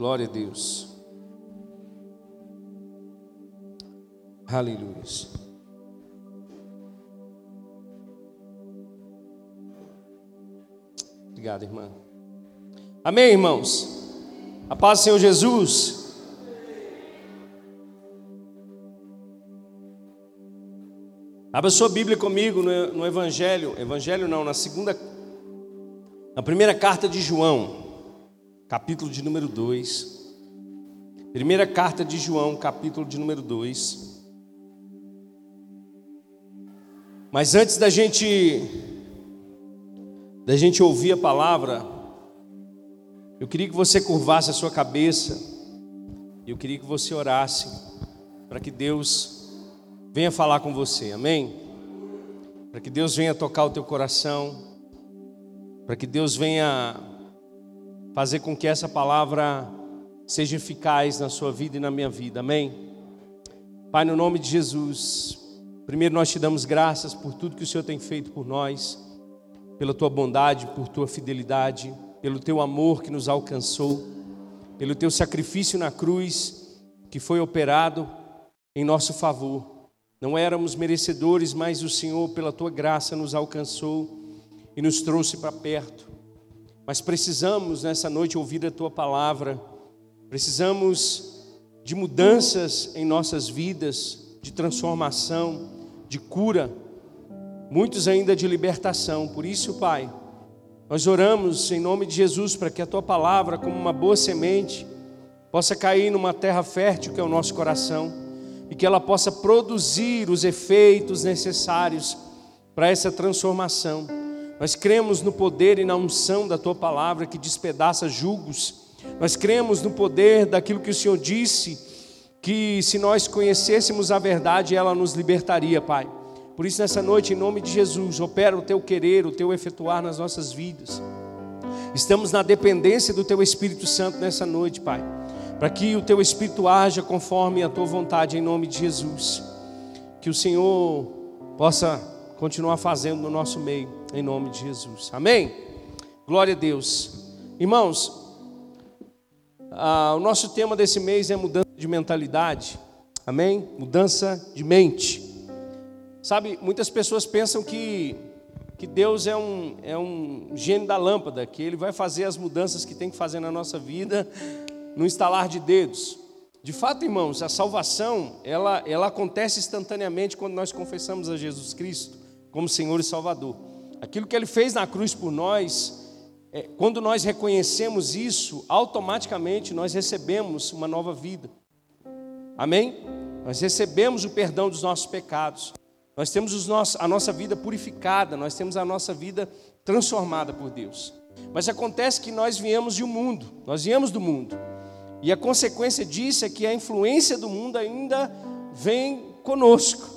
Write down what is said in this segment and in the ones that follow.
Glória a Deus. Aleluia. Obrigado, irmã. Amém, irmãos? A paz do Senhor Jesus. Abra sua Bíblia comigo no, no Evangelho, Evangelho não, na segunda, na primeira carta de João capítulo de número 2. Primeira carta de João, capítulo de número 2. Mas antes da gente da gente ouvir a palavra, eu queria que você curvasse a sua cabeça. Eu queria que você orasse para que Deus venha falar com você. Amém? Para que Deus venha tocar o teu coração, para que Deus venha fazer com que essa palavra seja eficaz na sua vida e na minha vida, amém? Pai, no nome de Jesus, primeiro nós te damos graças por tudo que o Senhor tem feito por nós, pela tua bondade, por tua fidelidade, pelo teu amor que nos alcançou, pelo teu sacrifício na cruz que foi operado em nosso favor. Não éramos merecedores, mas o Senhor, pela tua graça, nos alcançou e nos trouxe para perto. Mas precisamos nessa noite ouvir a tua palavra, precisamos de mudanças em nossas vidas, de transformação, de cura, muitos ainda de libertação. Por isso, Pai, nós oramos em nome de Jesus para que a tua palavra, como uma boa semente, possa cair numa terra fértil que é o nosso coração e que ela possa produzir os efeitos necessários para essa transformação. Nós cremos no poder e na unção da tua palavra que despedaça julgos. Nós cremos no poder daquilo que o Senhor disse, que se nós conhecêssemos a verdade, ela nos libertaria, Pai. Por isso, nessa noite, em nome de Jesus, opera o teu querer, o teu efetuar nas nossas vidas. Estamos na dependência do teu Espírito Santo nessa noite, Pai, para que o teu Espírito haja conforme a tua vontade, em nome de Jesus. Que o Senhor possa continuar fazendo no nosso meio, em nome de Jesus. Amém? Glória a Deus. Irmãos, ah, o nosso tema desse mês é mudança de mentalidade. Amém? Mudança de mente. Sabe, muitas pessoas pensam que, que Deus é um, é um gênio da lâmpada, que Ele vai fazer as mudanças que tem que fazer na nossa vida no instalar de dedos. De fato, irmãos, a salvação, ela, ela acontece instantaneamente quando nós confessamos a Jesus Cristo como Senhor e Salvador. Aquilo que Ele fez na cruz por nós, é, quando nós reconhecemos isso, automaticamente nós recebemos uma nova vida. Amém? Nós recebemos o perdão dos nossos pecados. Nós temos os nossos, a nossa vida purificada, nós temos a nossa vida transformada por Deus. Mas acontece que nós viemos de um mundo, nós viemos do mundo. E a consequência disso é que a influência do mundo ainda vem conosco.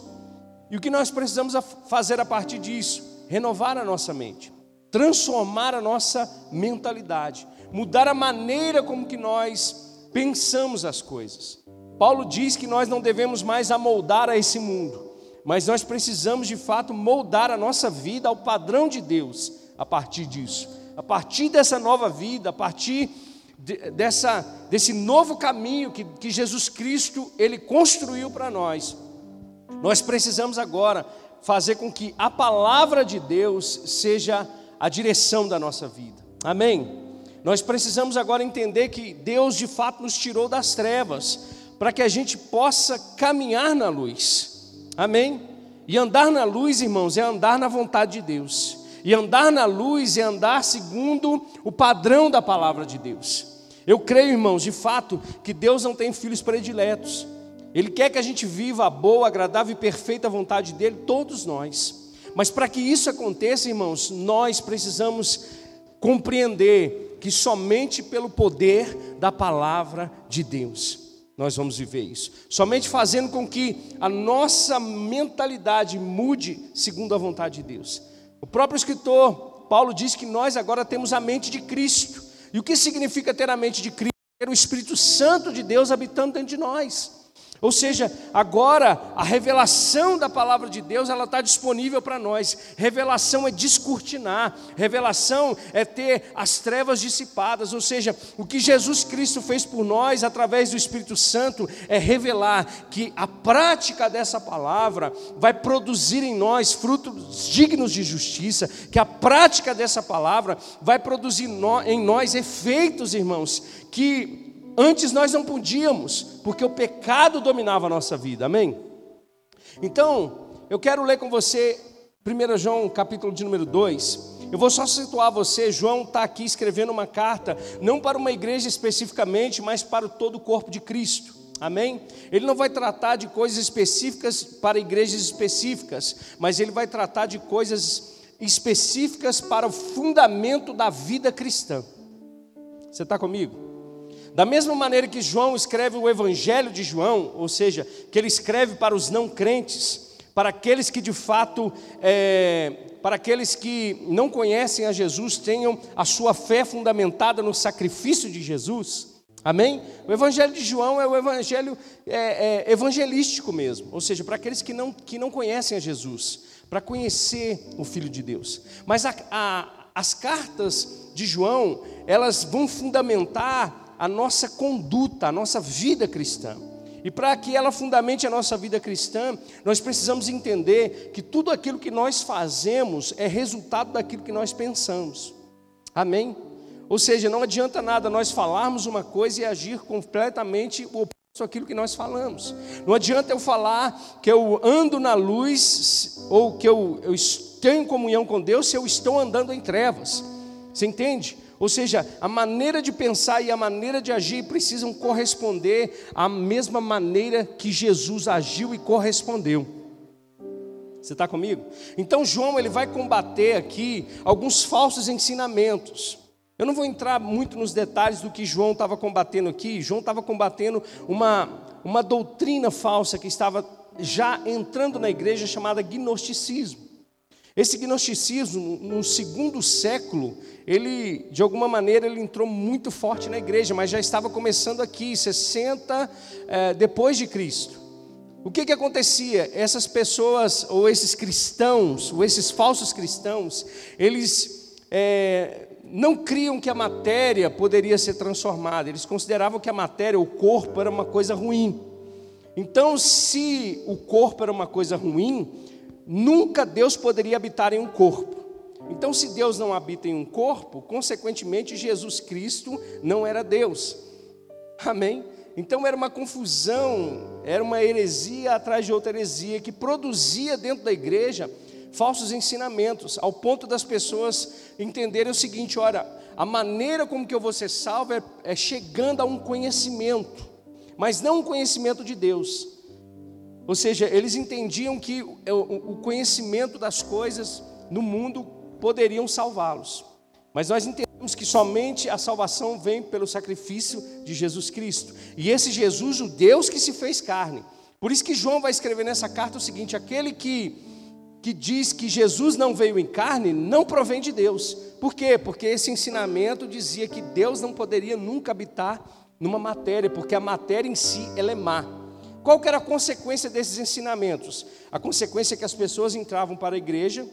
E o que nós precisamos fazer a partir disso? Renovar a nossa mente, transformar a nossa mentalidade, mudar a maneira como que nós pensamos as coisas. Paulo diz que nós não devemos mais amoldar a esse mundo, mas nós precisamos de fato moldar a nossa vida ao padrão de Deus a partir disso. A partir dessa nova vida, a partir de, dessa, desse novo caminho que, que Jesus Cristo ele construiu para nós, nós precisamos agora fazer com que a palavra de Deus seja a direção da nossa vida. Amém? Nós precisamos agora entender que Deus de fato nos tirou das trevas para que a gente possa caminhar na luz. Amém? E andar na luz, irmãos, é andar na vontade de Deus. E andar na luz é andar segundo o padrão da palavra de Deus. Eu creio, irmãos, de fato, que Deus não tem filhos prediletos. Ele quer que a gente viva a boa, agradável e perfeita vontade dele, todos nós. Mas para que isso aconteça, irmãos, nós precisamos compreender que somente pelo poder da palavra de Deus nós vamos viver isso. Somente fazendo com que a nossa mentalidade mude segundo a vontade de Deus. O próprio escritor Paulo diz que nós agora temos a mente de Cristo. E o que significa ter a mente de Cristo? Ter o Espírito Santo de Deus habitando dentro de nós. Ou seja, agora a revelação da palavra de Deus ela está disponível para nós. Revelação é descortinar, revelação é ter as trevas dissipadas. Ou seja, o que Jesus Cristo fez por nós através do Espírito Santo é revelar que a prática dessa palavra vai produzir em nós frutos dignos de justiça, que a prática dessa palavra vai produzir em nós efeitos, irmãos, que Antes nós não podíamos, porque o pecado dominava a nossa vida, amém? Então, eu quero ler com você 1 João capítulo de número 2. Eu vou só situar você, João está aqui escrevendo uma carta, não para uma igreja especificamente, mas para todo o corpo de Cristo. Amém? Ele não vai tratar de coisas específicas para igrejas específicas, mas ele vai tratar de coisas específicas para o fundamento da vida cristã. Você está comigo? Da mesma maneira que João escreve o Evangelho de João, ou seja, que ele escreve para os não crentes, para aqueles que de fato, é, para aqueles que não conhecem a Jesus, tenham a sua fé fundamentada no sacrifício de Jesus. Amém? O Evangelho de João é o Evangelho é, é, evangelístico mesmo, ou seja, para aqueles que não, que não conhecem a Jesus, para conhecer o Filho de Deus. Mas a, a, as cartas de João, elas vão fundamentar a nossa conduta, a nossa vida cristã. E para que ela fundamente a nossa vida cristã, nós precisamos entender que tudo aquilo que nós fazemos é resultado daquilo que nós pensamos. Amém? Ou seja, não adianta nada nós falarmos uma coisa e agir completamente o oposto daquilo que nós falamos. Não adianta eu falar que eu ando na luz ou que eu, eu tenho comunhão com Deus se eu estou andando em trevas. Você entende? Ou seja, a maneira de pensar e a maneira de agir precisam corresponder à mesma maneira que Jesus agiu e correspondeu. Você está comigo? Então João ele vai combater aqui alguns falsos ensinamentos. Eu não vou entrar muito nos detalhes do que João estava combatendo aqui. João estava combatendo uma, uma doutrina falsa que estava já entrando na igreja chamada gnosticismo. Esse gnosticismo, no segundo século, ele, de alguma maneira, ele entrou muito forte na igreja, mas já estava começando aqui, 60 é, depois de Cristo. O que, que acontecia? Essas pessoas, ou esses cristãos, ou esses falsos cristãos, eles é, não criam que a matéria poderia ser transformada, eles consideravam que a matéria, o corpo, era uma coisa ruim. Então, se o corpo era uma coisa ruim, nunca Deus poderia habitar em um corpo. Então, se Deus não habita em um corpo, consequentemente Jesus Cristo não era Deus. Amém? Então era uma confusão, era uma heresia atrás de outra heresia que produzia dentro da igreja falsos ensinamentos, ao ponto das pessoas entenderem o seguinte: olha, a maneira como que eu vou ser salvo é, é chegando a um conhecimento, mas não um conhecimento de Deus, ou seja, eles entendiam que o conhecimento das coisas no mundo poderiam salvá-los. Mas nós entendemos que somente a salvação vem pelo sacrifício de Jesus Cristo. E esse Jesus, o Deus que se fez carne. Por isso que João vai escrever nessa carta o seguinte: aquele que, que diz que Jesus não veio em carne, não provém de Deus. Por quê? Porque esse ensinamento dizia que Deus não poderia nunca habitar numa matéria, porque a matéria em si ela é má. Qual que era a consequência desses ensinamentos? A consequência é que as pessoas entravam para a igreja,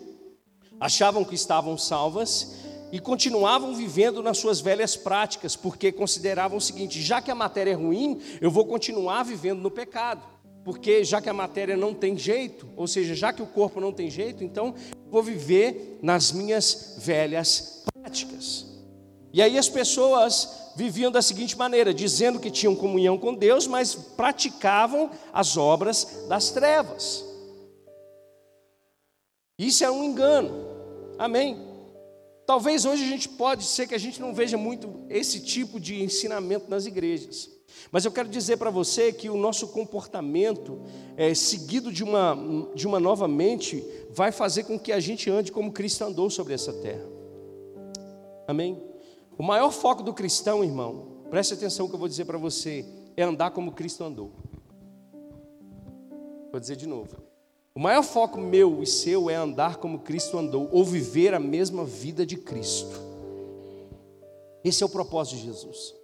achavam que estavam salvas e continuavam vivendo nas suas velhas práticas, porque consideravam o seguinte: já que a matéria é ruim, eu vou continuar vivendo no pecado. Porque já que a matéria não tem jeito, ou seja, já que o corpo não tem jeito, então vou viver nas minhas velhas práticas. E aí as pessoas viviam da seguinte maneira, dizendo que tinham comunhão com Deus, mas praticavam as obras das trevas. Isso é um engano. Amém. Talvez hoje a gente pode ser que a gente não veja muito esse tipo de ensinamento nas igrejas. Mas eu quero dizer para você que o nosso comportamento, é, seguido de uma, de uma nova mente, vai fazer com que a gente ande como Cristo andou sobre essa terra. Amém? O maior foco do cristão, irmão, preste atenção que eu vou dizer para você, é andar como Cristo andou. Vou dizer de novo. O maior foco meu e seu é andar como Cristo andou, ou viver a mesma vida de Cristo. Esse é o propósito de Jesus.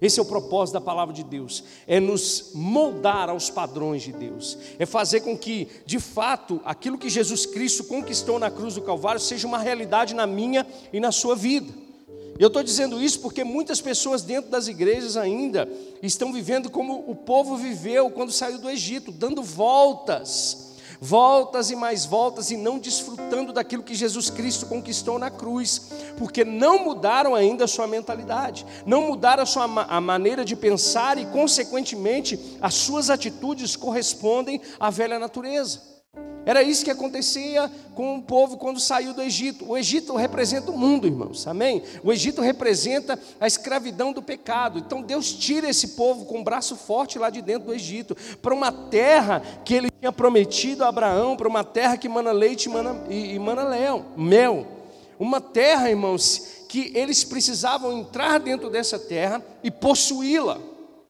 Esse é o propósito da palavra de Deus, é nos moldar aos padrões de Deus, é fazer com que, de fato, aquilo que Jesus Cristo conquistou na cruz do Calvário seja uma realidade na minha e na sua vida. Eu estou dizendo isso porque muitas pessoas dentro das igrejas ainda estão vivendo como o povo viveu quando saiu do Egito, dando voltas voltas e mais voltas e não desfrutando daquilo que Jesus Cristo conquistou na cruz, porque não mudaram ainda a sua mentalidade, não mudaram a sua a maneira de pensar e, consequentemente, as suas atitudes correspondem à velha natureza. Era isso que acontecia com o povo quando saiu do Egito. O Egito representa o mundo, irmãos, amém? O Egito representa a escravidão do pecado. Então Deus tira esse povo com um braço forte lá de dentro do Egito, para uma terra que ele tinha prometido a Abraão, para uma terra que mana leite e mana, e, e mana leão, mel. Uma terra, irmãos, que eles precisavam entrar dentro dessa terra e possuí-la.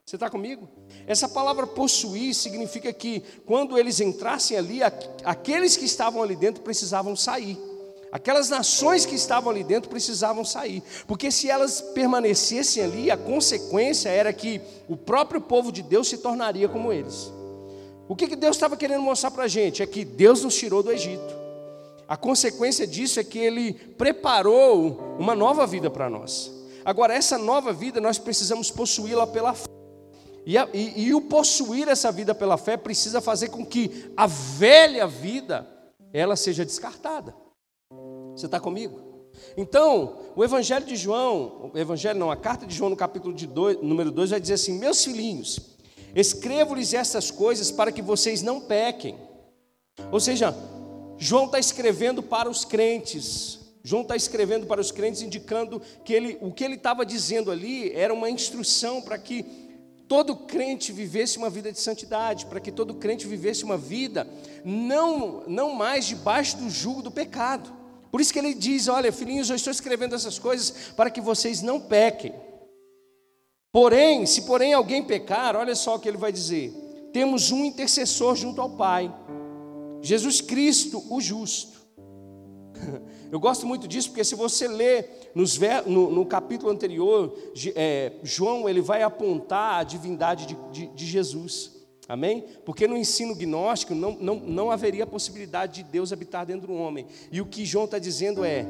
Você está comigo? Essa palavra possuir significa que quando eles entrassem ali, aqueles que estavam ali dentro precisavam sair. Aquelas nações que estavam ali dentro precisavam sair, porque se elas permanecessem ali, a consequência era que o próprio povo de Deus se tornaria como eles. O que, que Deus estava querendo mostrar para a gente? É que Deus nos tirou do Egito. A consequência disso é que Ele preparou uma nova vida para nós. Agora, essa nova vida nós precisamos possuí-la pela fé. E, a, e, e o possuir essa vida pela fé precisa fazer com que a velha vida ela seja descartada. Você está comigo? Então, o Evangelho de João, o Evangelho não, a carta de João no capítulo de dois, número 2 vai dizer assim: Meus filhinhos, escrevo-lhes essas coisas para que vocês não pequem. Ou seja, João está escrevendo para os crentes. João está escrevendo para os crentes, indicando que ele, o que ele estava dizendo ali era uma instrução para que todo crente vivesse uma vida de santidade, para que todo crente vivesse uma vida não, não mais debaixo do jugo do pecado. Por isso que ele diz: Olha, filhinhos, eu estou escrevendo essas coisas para que vocês não pequem. Porém, se porém alguém pecar, olha só o que ele vai dizer: temos um intercessor junto ao Pai, Jesus Cristo, o justo. Eu gosto muito disso porque se você ler nos, no, no, capítulo anterior, é, João ele vai apontar a divindade de, de, de, Jesus. Amém? Porque no ensino gnóstico não, não, não haveria possibilidade de Deus habitar dentro do homem. E o que João está dizendo é: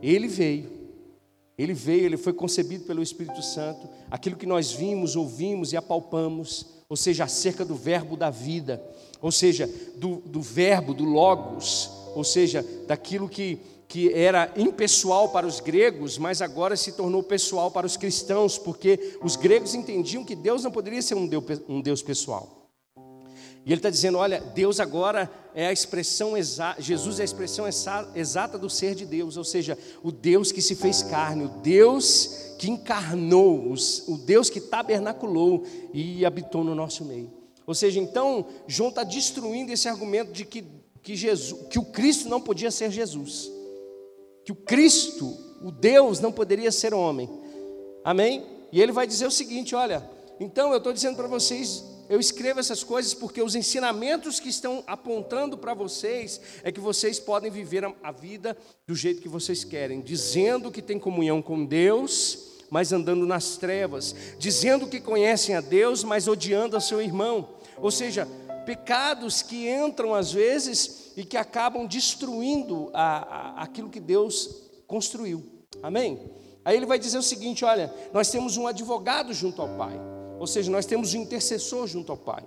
Ele veio. Ele veio, ele foi concebido pelo Espírito Santo. Aquilo que nós vimos, ouvimos e apalpamos, ou seja, acerca do verbo da vida, ou seja, do, do verbo, do logos, ou seja, daquilo que que era impessoal para os gregos, mas agora se tornou pessoal para os cristãos, porque os gregos entendiam que Deus não poderia ser um Deus, pessoal. E ele está dizendo: olha, Deus agora é a expressão exata, Jesus é a expressão exata do ser de Deus, ou seja, o Deus que se fez carne, o Deus que encarnou, o Deus que tabernaculou e habitou no nosso meio. Ou seja, então, João está destruindo esse argumento de que, que, Jesus, que o Cristo não podia ser Jesus que o Cristo, o Deus, não poderia ser homem. Amém? E ele vai dizer o seguinte: olha, então eu estou dizendo para vocês, eu escrevo essas coisas porque os ensinamentos que estão apontando para vocês é que vocês podem viver a vida do jeito que vocês querem, dizendo que tem comunhão com Deus, mas andando nas trevas, dizendo que conhecem a Deus, mas odiando a seu irmão. Ou seja, pecados que entram às vezes e que acabam destruindo a, a, aquilo que Deus construiu. Amém? Aí ele vai dizer o seguinte: olha, nós temos um advogado junto ao Pai, ou seja, nós temos um intercessor junto ao Pai.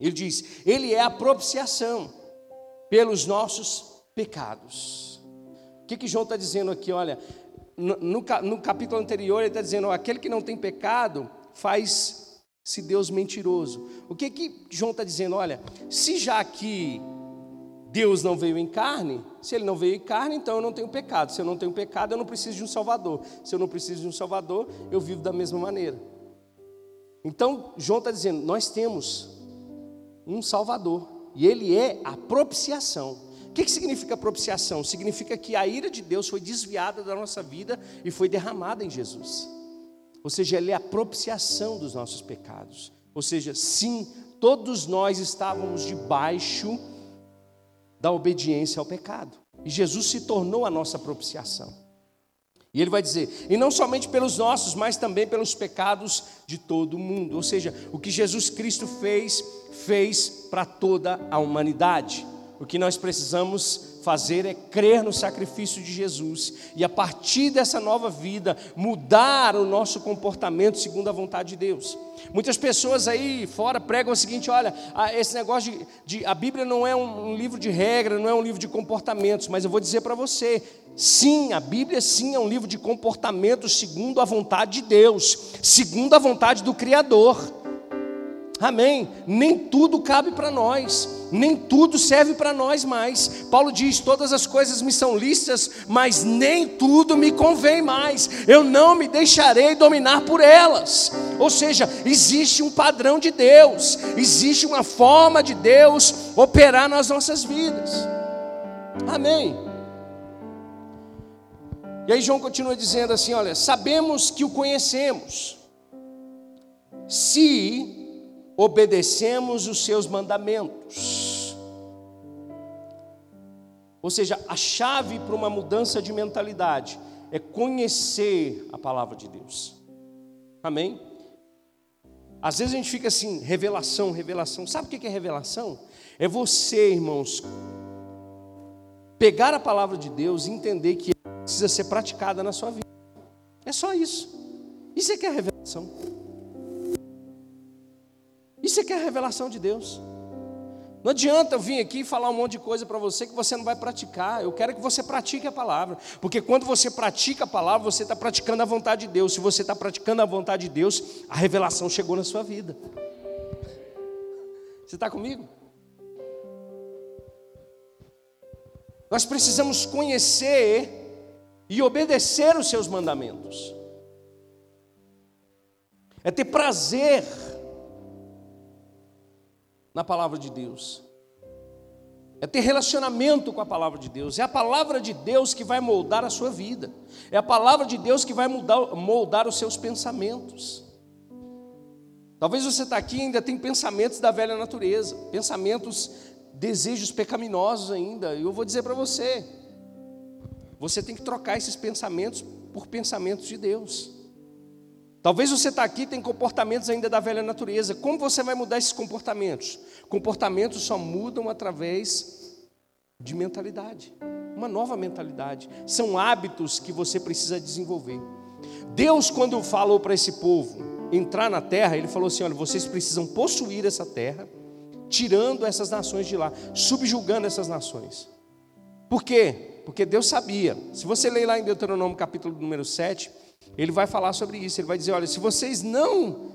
Ele diz: Ele é a propiciação pelos nossos pecados. O que, que João está dizendo aqui? Olha, no, no, no capítulo anterior, ele está dizendo: aquele que não tem pecado faz se Deus mentiroso. O que que João está dizendo? Olha, se já que Deus não veio em carne, se ele não veio em carne, então eu não tenho pecado. Se eu não tenho pecado, eu não preciso de um Salvador. Se eu não preciso de um Salvador, eu vivo da mesma maneira. Então, João está dizendo: nós temos um Salvador, e ele é a propiciação. O que, que significa propiciação? Significa que a ira de Deus foi desviada da nossa vida e foi derramada em Jesus. Ou seja, ele é a propiciação dos nossos pecados. Ou seja, sim, todos nós estávamos debaixo da obediência ao pecado. E Jesus se tornou a nossa propiciação. E ele vai dizer: e não somente pelos nossos, mas também pelos pecados de todo mundo. Ou seja, o que Jesus Cristo fez, fez para toda a humanidade. O que nós precisamos fazer é crer no sacrifício de Jesus e a partir dessa nova vida mudar o nosso comportamento segundo a vontade de Deus. Muitas pessoas aí fora pregam o seguinte: olha, esse negócio de, de a Bíblia não é um, um livro de regra, não é um livro de comportamentos, mas eu vou dizer para você, Sim, a Bíblia sim é um livro de comportamentos segundo a vontade de Deus, segundo a vontade do Criador. Amém. Nem tudo cabe para nós, nem tudo serve para nós mais. Paulo diz: todas as coisas me são listas, mas nem tudo me convém mais. Eu não me deixarei dominar por elas. Ou seja, existe um padrão de Deus, existe uma forma de Deus operar nas nossas vidas. Amém. E aí João continua dizendo assim: olha, sabemos que o conhecemos, se obedecemos os seus mandamentos. Ou seja, a chave para uma mudança de mentalidade é conhecer a palavra de Deus. Amém? Às vezes a gente fica assim, revelação, revelação. Sabe o que é revelação? É você, irmãos, pegar a palavra de Deus e entender que ela precisa ser praticada na sua vida. É só isso. Isso é que é revelação. Isso é que é a revelação de Deus. Não adianta eu vir aqui e falar um monte de coisa para você que você não vai praticar. Eu quero que você pratique a palavra. Porque quando você pratica a palavra, você está praticando a vontade de Deus. Se você está praticando a vontade de Deus, a revelação chegou na sua vida. Você está comigo? Nós precisamos conhecer e obedecer os seus mandamentos. É ter prazer na palavra de Deus. É ter relacionamento com a palavra de Deus. É a palavra de Deus que vai moldar a sua vida. É a palavra de Deus que vai moldar, moldar os seus pensamentos. Talvez você está aqui e ainda tem pensamentos da velha natureza, pensamentos, desejos pecaminosos ainda. E eu vou dizer para você: você tem que trocar esses pensamentos por pensamentos de Deus. Talvez você está aqui e tem comportamentos ainda da velha natureza. Como você vai mudar esses comportamentos? Comportamentos só mudam através de mentalidade, uma nova mentalidade. São hábitos que você precisa desenvolver. Deus, quando falou para esse povo entrar na terra, Ele falou assim: olha, vocês precisam possuir essa terra, tirando essas nações de lá, subjugando essas nações. Por quê? Porque Deus sabia. Se você ler lá em Deuteronômio capítulo número 7, ele vai falar sobre isso. Ele vai dizer: olha, se vocês não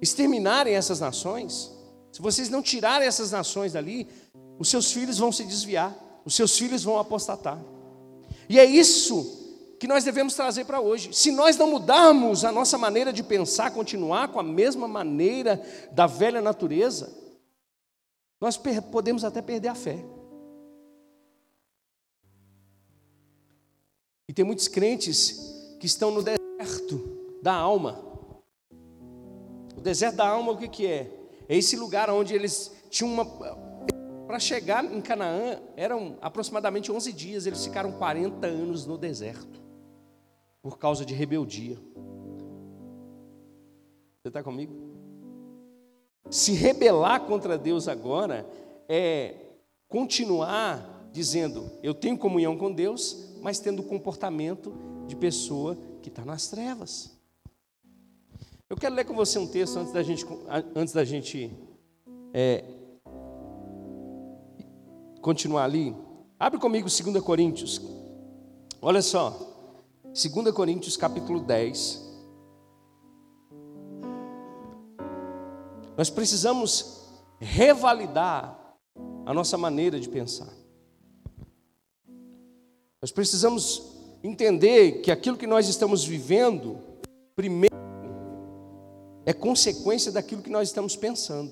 exterminarem essas nações, se vocês não tirarem essas nações dali, os seus filhos vão se desviar, os seus filhos vão apostatar. E é isso que nós devemos trazer para hoje. Se nós não mudarmos a nossa maneira de pensar, continuar com a mesma maneira da velha natureza, nós podemos até perder a fé. E tem muitos crentes que estão no deserto da alma. O deserto da alma, o que, que é? É esse lugar onde eles tinham uma. Para chegar em Canaã, eram aproximadamente 11 dias, eles ficaram 40 anos no deserto, por causa de rebeldia. Você está comigo? Se rebelar contra Deus agora é continuar dizendo: Eu tenho comunhão com Deus, mas tendo comportamento de pessoa que está nas trevas. Eu quero ler com você um texto antes da gente, antes da gente é, continuar ali. Abre comigo 2 Coríntios. Olha só. 2 Coríntios capítulo 10. Nós precisamos revalidar a nossa maneira de pensar. Nós precisamos entender que aquilo que nós estamos vivendo, primeiro, é consequência daquilo que nós estamos pensando.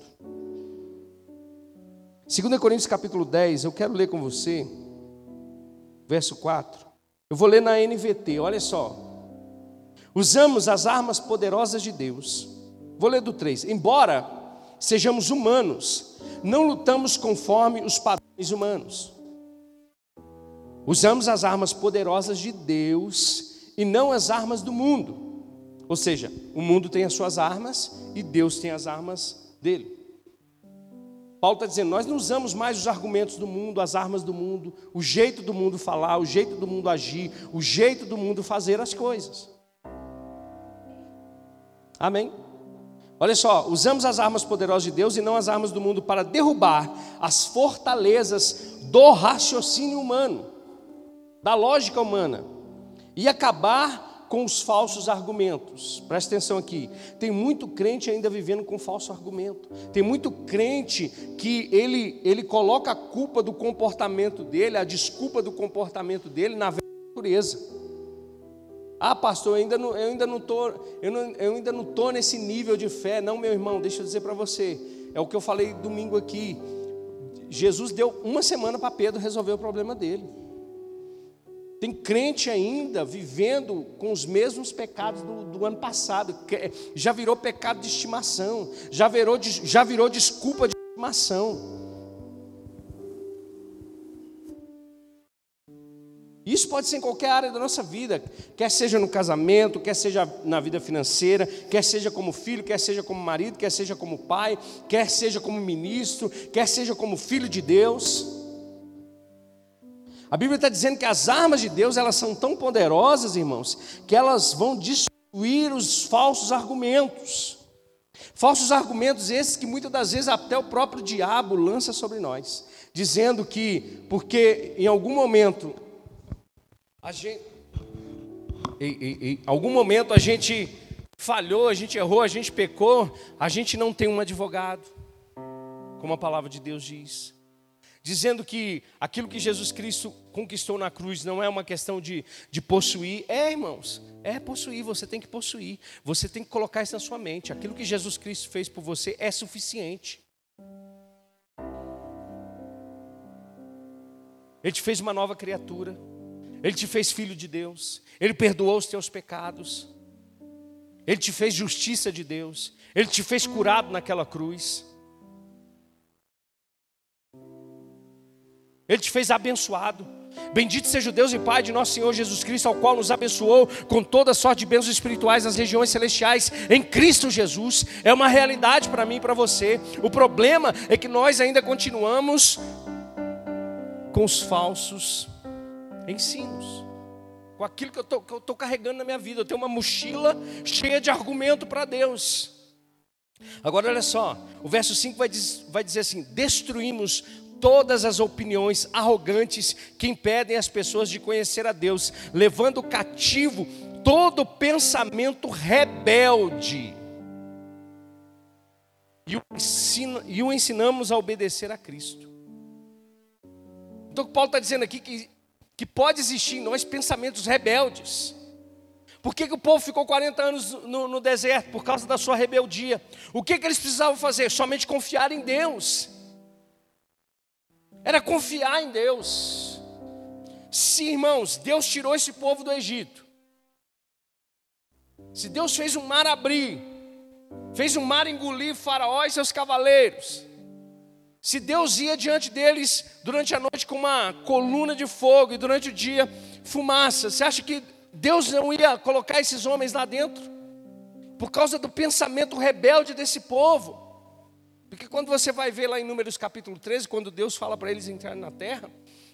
2 Coríntios capítulo 10, eu quero ler com você, verso 4. Eu vou ler na NVT, olha só. Usamos as armas poderosas de Deus. Vou ler do 3. Embora sejamos humanos, não lutamos conforme os padrões humanos. Usamos as armas poderosas de Deus e não as armas do mundo. Ou seja, o mundo tem as suas armas e Deus tem as armas dele. Paulo está dizendo: nós não usamos mais os argumentos do mundo, as armas do mundo, o jeito do mundo falar, o jeito do mundo agir, o jeito do mundo fazer as coisas. Amém? Olha só, usamos as armas poderosas de Deus e não as armas do mundo para derrubar as fortalezas do raciocínio humano, da lógica humana, e acabar com os falsos argumentos. Presta atenção aqui. Tem muito crente ainda vivendo com falso argumento. Tem muito crente que ele, ele coloca a culpa do comportamento dele, a desculpa do comportamento dele na natureza. Ah, pastor, eu ainda não, eu ainda não tô, eu, não, eu ainda não tô nesse nível de fé. Não, meu irmão, deixa eu dizer para você. É o que eu falei domingo aqui. Jesus deu uma semana para Pedro resolver o problema dele. Tem crente ainda vivendo com os mesmos pecados do, do ano passado. Já virou pecado de estimação. Já virou, já virou desculpa de estimação. Isso pode ser em qualquer área da nossa vida, quer seja no casamento, quer seja na vida financeira, quer seja como filho, quer seja como marido, quer seja como pai, quer seja como ministro, quer seja como filho de Deus. A Bíblia está dizendo que as armas de Deus elas são tão poderosas, irmãos, que elas vão destruir os falsos argumentos. Falsos argumentos esses que muitas das vezes até o próprio diabo lança sobre nós, dizendo que porque em algum momento a gente, em, algum momento a gente falhou, a gente errou, a gente pecou, a gente não tem um advogado, como a palavra de Deus diz. Dizendo que aquilo que Jesus Cristo conquistou na cruz não é uma questão de, de possuir. É, irmãos, é possuir, você tem que possuir. Você tem que colocar isso na sua mente. Aquilo que Jesus Cristo fez por você é suficiente. Ele te fez uma nova criatura. Ele te fez filho de Deus, Ele perdoou os teus pecados, Ele te fez justiça de Deus, Ele te fez curado naquela cruz, Ele te fez abençoado. Bendito seja o Deus e Pai de nosso Senhor Jesus Cristo, ao qual nos abençoou com toda sorte de bênçãos espirituais nas regiões celestiais em Cristo Jesus. É uma realidade para mim e para você. O problema é que nós ainda continuamos com os falsos ensinos, com aquilo que eu estou carregando na minha vida. Eu tenho uma mochila cheia de argumento para Deus. Agora, olha só, o verso 5 vai, diz, vai dizer assim: destruímos todas as opiniões arrogantes que impedem as pessoas de conhecer a Deus, levando cativo todo pensamento rebelde. E o, ensina, e o ensinamos a obedecer a Cristo. Então, Paulo está dizendo aqui que que pode existir em nós pensamentos rebeldes. Por que, que o povo ficou 40 anos no, no, deserto? Por causa da sua rebeldia. O que, que eles precisavam fazer? Somente confiar em Deus. Era confiar em Deus. Se, irmãos, Deus tirou esse povo do Egito. Se Deus fez um mar abrir, fez um mar engolir Faraó e seus cavaleiros, se Deus ia diante deles durante a noite com uma coluna de fogo e durante o dia fumaça, você acha que Deus não ia colocar esses homens lá dentro? Por causa do pensamento rebelde desse povo. Porque quando você vai ver lá em Números capítulo 13, quando Deus fala para eles entrarem na terra,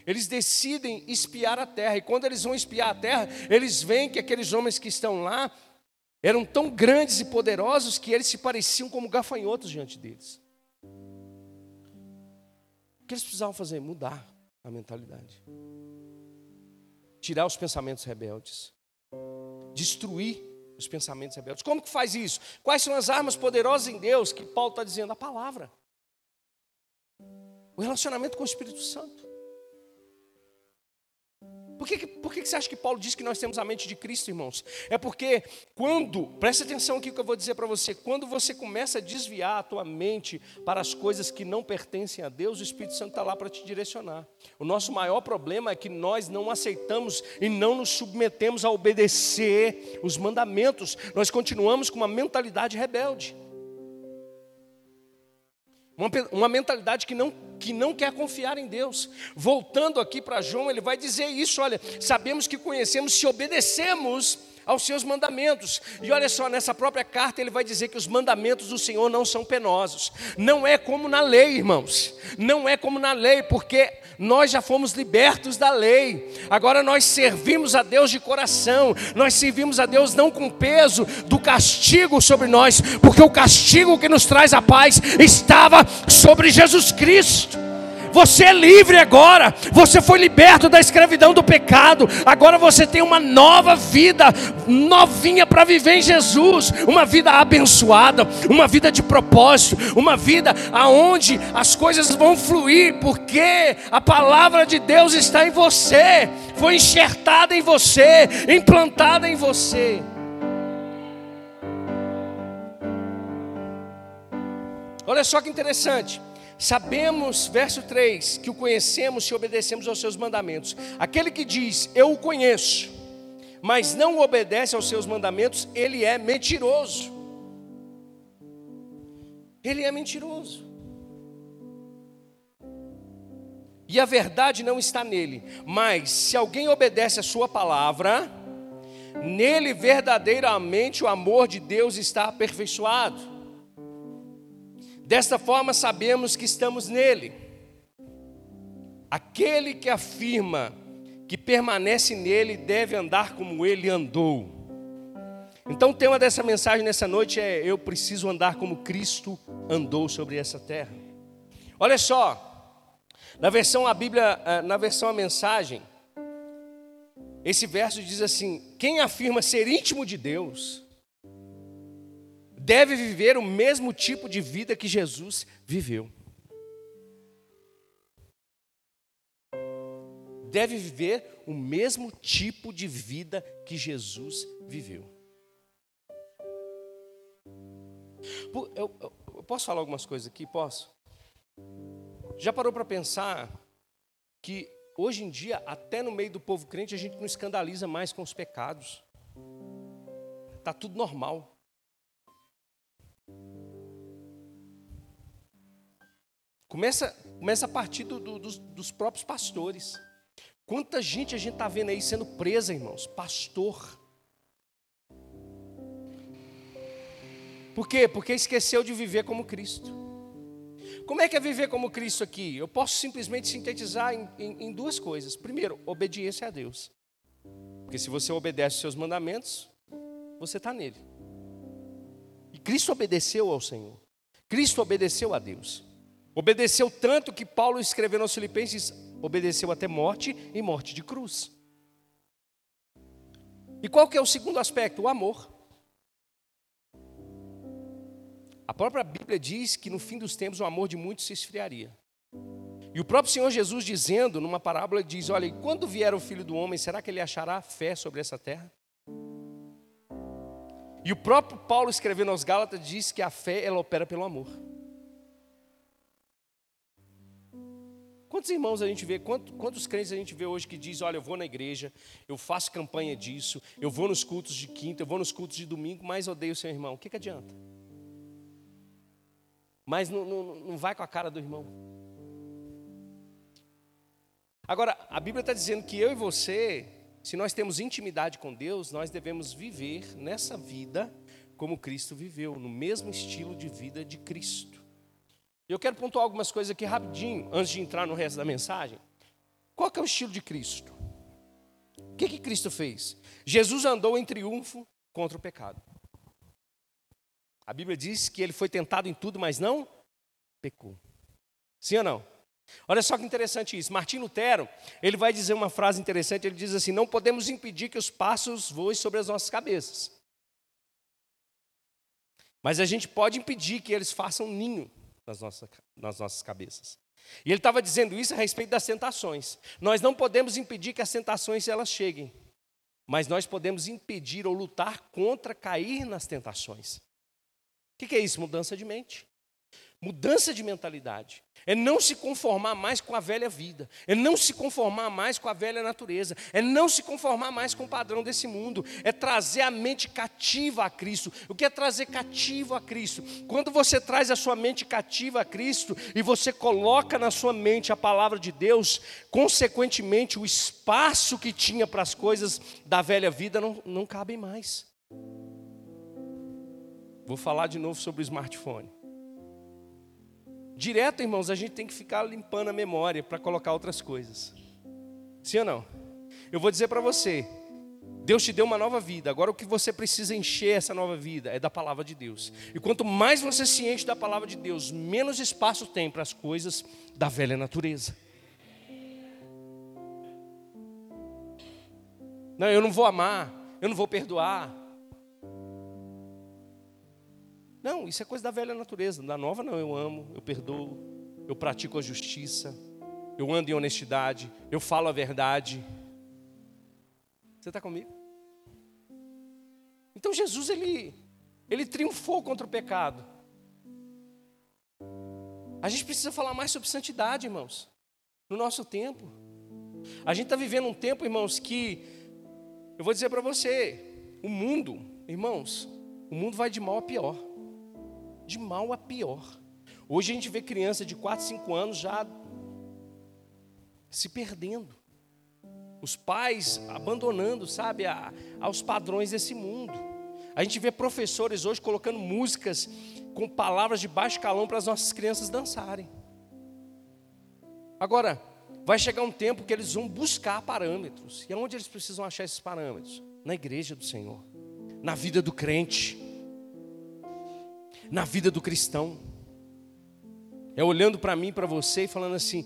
eles decidem espiar a terra. E quando eles vão espiar a terra, eles veem que aqueles homens que estão lá eram tão grandes e poderosos que eles se pareciam como gafanhotos diante deles. O que eles precisavam fazer? Mudar a mentalidade. Tirar os pensamentos rebeldes. Destruir os pensamentos rebeldes. Como que faz isso? Quais são as armas poderosas em Deus que Paulo está dizendo? A palavra. O relacionamento com o Espírito Santo. Por que, por que você acha que Paulo diz que nós temos a mente de Cristo, irmãos? É porque quando, preste atenção aqui que eu vou dizer para você, quando você começa a desviar a tua mente para as coisas que não pertencem a Deus, o Espírito Santo está lá para te direcionar. O nosso maior problema é que nós não aceitamos e não nos submetemos a obedecer os mandamentos, nós continuamos com uma mentalidade rebelde. Uma, uma mentalidade que não, que não quer confiar em Deus. Voltando aqui para João, ele vai dizer isso: olha, sabemos que conhecemos se obedecemos aos seus mandamentos. E olha só, nessa própria carta ele vai dizer que os mandamentos do Senhor não são penosos. Não é como na lei, irmãos. Não é como na lei, porque nós já fomos libertos da lei. Agora nós servimos a Deus de coração. Nós servimos a Deus não com peso do castigo sobre nós, porque o castigo que nos traz a paz estava sobre Jesus Cristo. Você é livre agora. Você foi liberto da escravidão do pecado. Agora você tem uma nova vida, novinha para viver em Jesus, uma vida abençoada, uma vida de propósito, uma vida aonde as coisas vão fluir, porque a palavra de Deus está em você, foi enxertada em você, implantada em você. Olha só que interessante. Sabemos, verso 3, que o conhecemos se obedecemos aos seus mandamentos. Aquele que diz, eu o conheço, mas não obedece aos seus mandamentos, ele é mentiroso. Ele é mentiroso. E a verdade não está nele. Mas se alguém obedece a sua palavra, nele verdadeiramente o amor de Deus está aperfeiçoado. Desta forma sabemos que estamos nele. Aquele que afirma que permanece nele deve andar como ele andou. Então o tema dessa mensagem nessa noite é eu preciso andar como Cristo andou sobre essa terra. Olha só, na versão a Bíblia, eh, na versão a mensagem, esse verso diz assim: quem afirma ser íntimo de Deus deve viver o mesmo tipo de vida que Jesus viveu. Deve viver o mesmo tipo de vida que Jesus viveu. Eu, eu, eu posso falar algumas coisas aqui? Posso? Já parou para pensar que hoje em dia, até no meio do povo crente, a gente não escandaliza mais com os pecados. Está tudo normal. Começa, começa a partir do, do, dos, dos próprios pastores. Quanta gente a gente está vendo aí sendo presa, irmãos? Pastor. Por quê? Porque esqueceu de viver como Cristo. Como é que é viver como Cristo aqui? Eu posso simplesmente sintetizar em, em, em duas coisas. Primeiro, obediência a Deus. Porque se você obedece aos seus mandamentos, você está nele. E Cristo obedeceu ao Senhor. Cristo obedeceu a Deus. Obedeceu tanto que Paulo escreveu aos Filipenses, obedeceu até morte e morte de cruz. E qual que é o segundo aspecto? O amor. A própria Bíblia diz que no fim dos tempos o amor de muitos se esfriaria. E o próprio Senhor Jesus dizendo, numa parábola, diz: Olha, quando vier o filho do homem, será que ele achará fé sobre essa terra? E o próprio Paulo, escrevendo aos Gálatas, diz que a fé ela opera pelo amor. Quantos irmãos a gente vê, quantos, quantos crentes a gente vê hoje que diz, olha, eu vou na igreja, eu faço campanha disso, eu vou nos cultos de quinta, eu vou nos cultos de domingo, mas odeio seu irmão. O que, que adianta? Mas não, não, não vai com a cara do irmão. Agora, a Bíblia está dizendo que eu e você, se nós temos intimidade com Deus, nós devemos viver nessa vida como Cristo viveu, no mesmo estilo de vida de Cristo. Eu quero pontuar algumas coisas aqui rapidinho, antes de entrar no resto da mensagem. Qual é o estilo de Cristo? O que, que Cristo fez? Jesus andou em triunfo contra o pecado. A Bíblia diz que ele foi tentado em tudo, mas não pecou. Sim ou não? Olha só que interessante isso. Martim Lutero, ele vai dizer uma frase interessante, ele diz assim: "Não podemos impedir que os passos voem sobre as nossas cabeças. Mas a gente pode impedir que eles façam ninho nas nossas, nas nossas cabeças. E ele estava dizendo isso a respeito das tentações. Nós não podemos impedir que as tentações elas cheguem, mas nós podemos impedir ou lutar contra cair nas tentações. O que, que é isso? Mudança de mente. Mudança de mentalidade. É não se conformar mais com a velha vida. É não se conformar mais com a velha natureza. É não se conformar mais com o padrão desse mundo. É trazer a mente cativa a Cristo. O que é trazer cativo a Cristo? Quando você traz a sua mente cativa a Cristo e você coloca na sua mente a palavra de Deus, consequentemente o espaço que tinha para as coisas da velha vida não, não cabe mais. Vou falar de novo sobre o smartphone. Direto, irmãos, a gente tem que ficar limpando a memória para colocar outras coisas. Sim ou não? Eu vou dizer para você, Deus te deu uma nova vida. Agora o que você precisa encher essa nova vida é da palavra de Deus. E quanto mais você se enche da palavra de Deus, menos espaço tem para as coisas da velha natureza. Não, eu não vou amar, eu não vou perdoar, Não, isso é coisa da velha natureza. Da nova, não. Eu amo, eu perdoo, eu pratico a justiça, eu ando em honestidade, eu falo a verdade. Você está comigo? Então Jesus, ele, ele triunfou contra o pecado. A gente precisa falar mais sobre santidade, irmãos, no nosso tempo. A gente está vivendo um tempo, irmãos, que, eu vou dizer para você, o mundo, irmãos, o mundo vai de mal a pior de mal a pior. Hoje a gente vê criança de 4, 5 anos já se perdendo. Os pais abandonando, sabe, a, aos padrões desse mundo. A gente vê professores hoje colocando músicas com palavras de baixo calão para as nossas crianças dançarem. Agora, vai chegar um tempo que eles vão buscar parâmetros. E aonde eles precisam achar esses parâmetros? Na igreja do Senhor, na vida do crente na vida do cristão. É olhando para mim, para você e falando assim: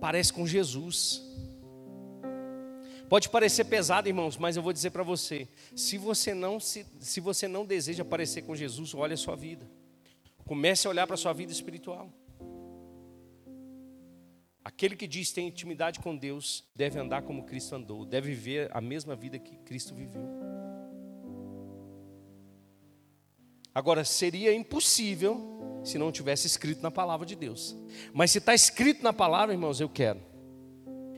parece com Jesus. Pode parecer pesado, irmãos, mas eu vou dizer para você: se você não se, se você não deseja parecer com Jesus, olhe a sua vida. Comece a olhar para a sua vida espiritual. Aquele que diz tem intimidade com Deus deve andar como Cristo andou, deve viver a mesma vida que Cristo viveu. Agora, seria impossível se não tivesse escrito na palavra de Deus. Mas se está escrito na palavra, irmãos, eu quero.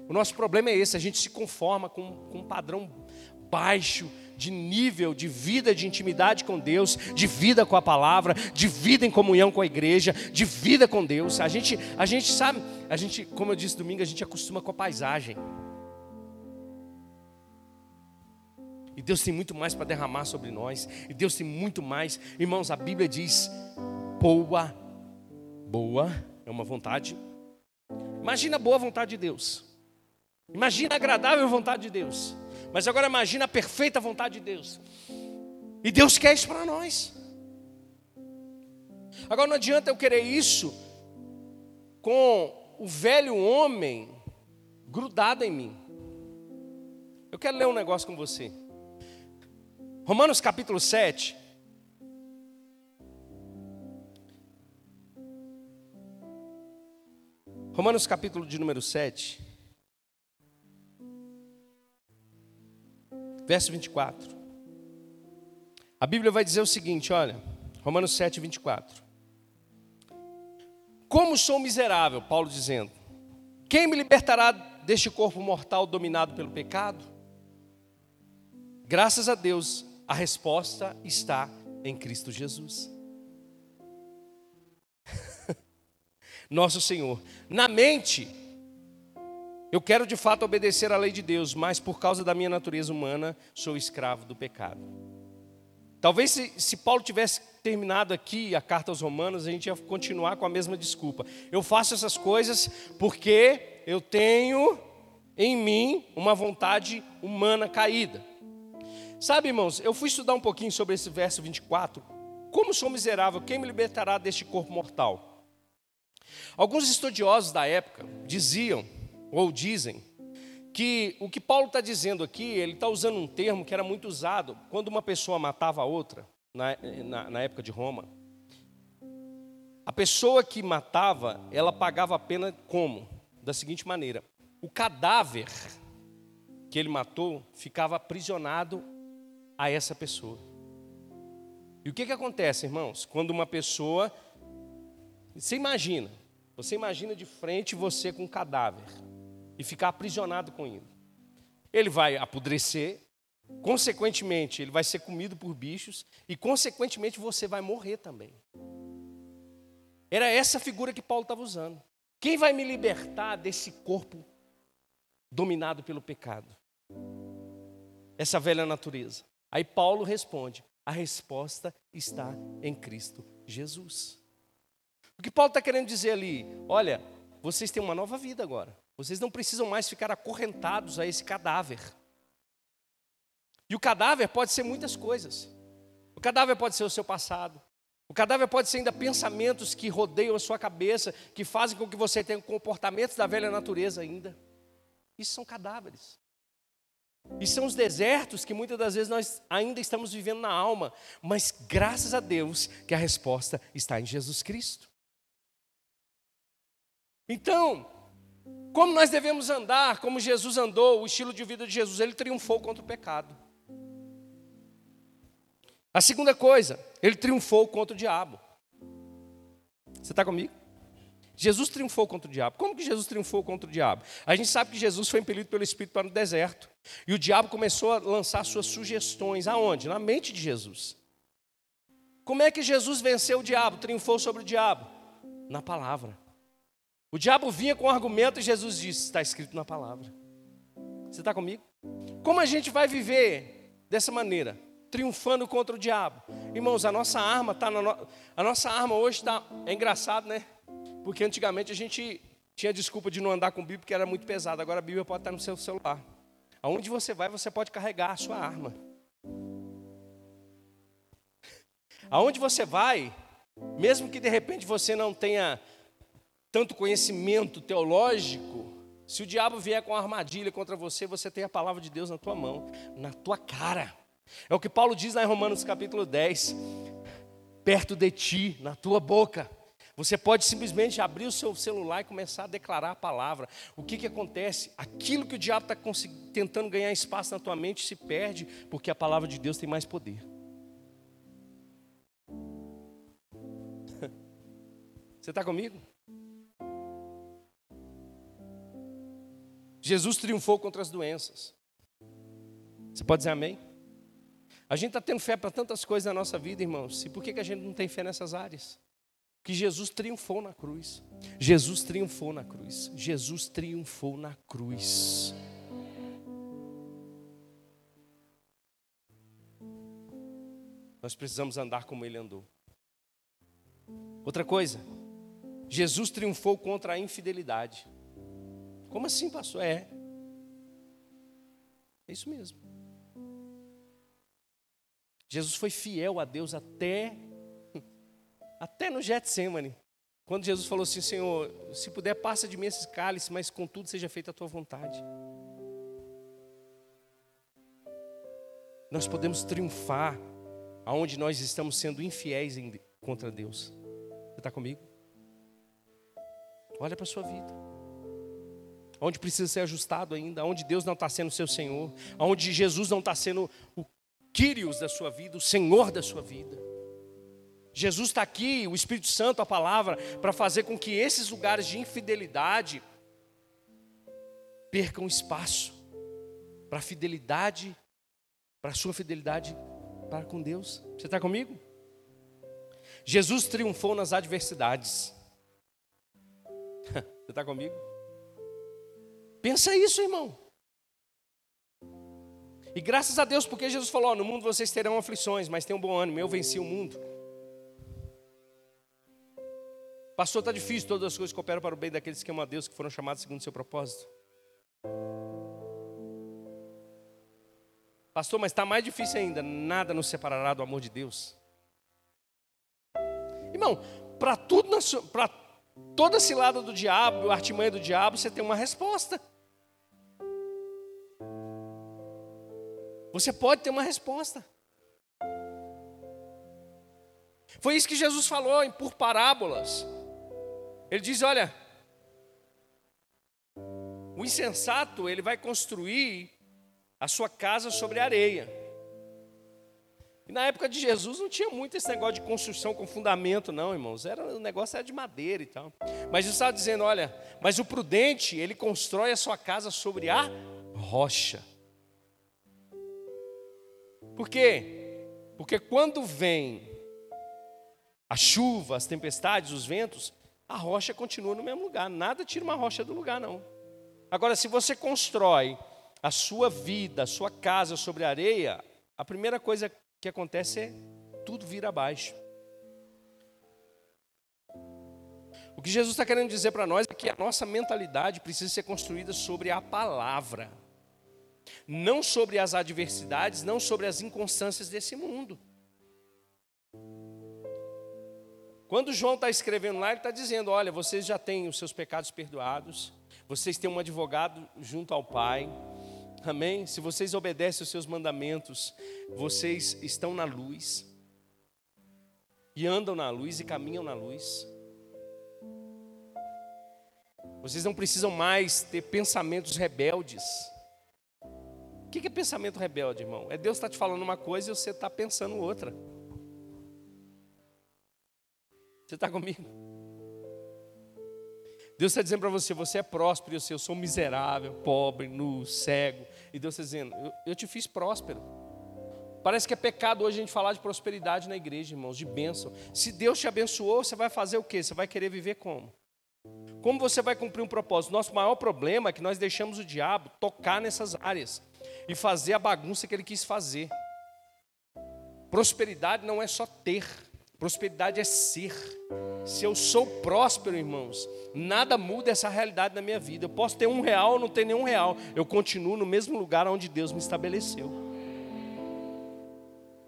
O nosso problema é esse: a gente se conforma com, com um padrão baixo de nível de vida, de intimidade com Deus, de vida com a palavra, de vida em comunhão com a igreja, de vida com Deus. A gente, a gente sabe, a gente, como eu disse domingo, a gente acostuma com a paisagem. E Deus tem muito mais para derramar sobre nós. E Deus tem muito mais. Irmãos, a Bíblia diz: boa, boa é uma vontade. Imagina a boa vontade de Deus. Imagina a agradável vontade de Deus. Mas agora imagina a perfeita vontade de Deus. E Deus quer isso para nós. Agora não adianta eu querer isso com o velho homem grudado em mim. Eu quero ler um negócio com você. Romanos capítulo 7. Romanos capítulo de número 7. Verso 24. A Bíblia vai dizer o seguinte, olha, Romanos 7, 24. Como sou miserável, Paulo dizendo, quem me libertará deste corpo mortal dominado pelo pecado? Graças a Deus, a resposta está em Cristo Jesus. Nosso Senhor. Na mente, eu quero de fato obedecer à lei de Deus, mas por causa da minha natureza humana, sou escravo do pecado. Talvez se, se, Paulo tivesse terminado aqui a carta aos Romanos, a gente ia continuar com a mesma desculpa. Eu faço essas coisas porque eu tenho em mim uma vontade humana caída. Sabe, irmãos, eu fui estudar um pouquinho sobre esse verso 24. Como sou miserável, quem me libertará deste corpo mortal? Alguns estudiosos da época diziam, ou dizem, que o que Paulo está dizendo aqui, ele está usando um termo que era muito usado quando uma pessoa matava a outra, na, na, na época de Roma. A pessoa que matava, ela pagava a pena como? Da seguinte maneira: o cadáver que ele matou ficava aprisionado a essa pessoa. E o que, que acontece, irmãos? Quando uma pessoa Você imagina, você imagina de frente você com um cadáver e ficar aprisionado com ele. Ele vai apodrecer, consequentemente, ele vai ser comido por bichos e, consequentemente, você vai morrer também. Era essa figura que Paulo estava usando. Quem vai me libertar desse corpo dominado pelo pecado? Essa velha natureza. Aí Paulo responde: a resposta está em Cristo Jesus. O que Paulo está querendo dizer ali? Olha, vocês têm uma nova vida agora. Vocês não precisam mais ficar acorrentados a esse cadáver. E o cadáver pode ser muitas coisas. O cadáver pode ser o seu passado. O cadáver pode ser ainda pensamentos que rodeiam a sua cabeça, que fazem com que você tenha comportamentos da velha natureza ainda. Isso são cadáveres. E são os desertos que muitas das vezes nós ainda estamos vivendo na alma, mas graças a Deus que a resposta está em Jesus Cristo. Então, como nós devemos andar, como Jesus andou, o estilo de vida de Jesus, ele triunfou contra o pecado. A segunda coisa, ele triunfou contra o diabo. Você está comigo? Jesus triunfou contra o diabo. Como que Jesus triunfou contra o diabo? A gente sabe que Jesus foi impelido pelo Espírito para o deserto. E o diabo começou a lançar suas sugestões. Aonde? Na mente de Jesus. Como é que Jesus venceu o diabo, triunfou sobre o diabo? Na palavra. O diabo vinha com um argumento e Jesus disse: está escrito na palavra. Você está comigo? Como a gente vai viver dessa maneira? Triunfando contra o diabo. Irmãos, a nossa arma está na no... A nossa arma hoje está. É engraçado, né? Porque antigamente a gente tinha desculpa de não andar com Bíblia porque era muito pesado. Agora a Bíblia pode estar no seu celular. Aonde você vai, você pode carregar a sua arma. Aonde você vai, mesmo que de repente você não tenha tanto conhecimento teológico, se o diabo vier com armadilha contra você, você tem a palavra de Deus na tua mão, na tua cara. É o que Paulo diz lá em Romanos capítulo 10. Perto de ti, na tua boca. Você pode simplesmente abrir o seu celular e começar a declarar a palavra. O que, que acontece? Aquilo que o diabo está tentando ganhar espaço na tua mente se perde, porque a palavra de Deus tem mais poder. Você está comigo? Jesus triunfou contra as doenças. Você pode dizer amém? A gente está tendo fé para tantas coisas na nossa vida, irmãos. E por que, que a gente não tem fé nessas áreas? Que Jesus triunfou na cruz. Jesus triunfou na cruz. Jesus triunfou na cruz. Nós precisamos andar como ele andou. Outra coisa, Jesus triunfou contra a infidelidade. Como assim, pastor? É. É isso mesmo. Jesus foi fiel a Deus até até no Getsemane. Quando Jesus falou assim, Senhor, se puder, passa de mim esse cálice, mas contudo seja feita a tua vontade. Nós podemos triunfar aonde nós estamos sendo infiéis em, contra Deus. Você está comigo? Olha para a sua vida onde precisa ser ajustado ainda, onde Deus não está sendo seu Senhor, onde Jesus não está sendo o Quírios da sua vida, o Senhor da sua vida. Jesus está aqui, o Espírito Santo, a palavra, para fazer com que esses lugares de infidelidade percam espaço para a fidelidade, para a sua fidelidade para com Deus. Você está comigo? Jesus triunfou nas adversidades. Você está comigo? Pensa isso, irmão. E graças a Deus, porque Jesus falou: no mundo vocês terão aflições, mas tenham um bom ânimo, eu venci o mundo. Pastor, está difícil, todas as coisas cooperam para o bem daqueles que amam a Deus, que foram chamados segundo o seu propósito. Pastor, mas está mais difícil ainda, nada nos separará do amor de Deus. Irmão, para tudo, para toda cilada do diabo, artimanha do diabo, você tem uma resposta. Você pode ter uma resposta. Foi isso que Jesus falou por parábolas. Ele diz: olha, o insensato ele vai construir a sua casa sobre areia. E na época de Jesus não tinha muito esse negócio de construção com fundamento, não, irmãos. Era, o negócio era de madeira e tal. Mas Jesus estava dizendo: olha, mas o prudente, ele constrói a sua casa sobre a rocha. Por quê? Porque quando vem a chuva, as tempestades, os ventos, a rocha continua no mesmo lugar. Nada tira uma rocha do lugar, não. Agora, se você constrói a sua vida, a sua casa sobre areia, a primeira coisa que acontece é tudo vir abaixo. O que Jesus está querendo dizer para nós é que a nossa mentalidade precisa ser construída sobre a palavra, não sobre as adversidades, não sobre as inconstâncias desse mundo. Quando João está escrevendo lá, ele está dizendo: olha, vocês já têm os seus pecados perdoados, vocês têm um advogado junto ao Pai, Amém? Se vocês obedecem os seus mandamentos, vocês estão na luz, e andam na luz e caminham na luz. Vocês não precisam mais ter pensamentos rebeldes. O que é pensamento rebelde, irmão? É Deus está te falando uma coisa e você está pensando outra. Você está comigo? Deus está dizendo para você: você é próspero, eu, eu sou miserável, pobre, nu, cego. E Deus está dizendo: eu, eu te fiz próspero. Parece que é pecado hoje a gente falar de prosperidade na igreja, irmãos, de bênção. Se Deus te abençoou, você vai fazer o quê? Você vai querer viver como? Como você vai cumprir um propósito? Nosso maior problema é que nós deixamos o diabo tocar nessas áreas e fazer a bagunça que ele quis fazer. Prosperidade não é só ter. Prosperidade é ser. Se eu sou próspero, irmãos, nada muda essa realidade na minha vida. Eu posso ter um real ou não ter nenhum real. Eu continuo no mesmo lugar onde Deus me estabeleceu.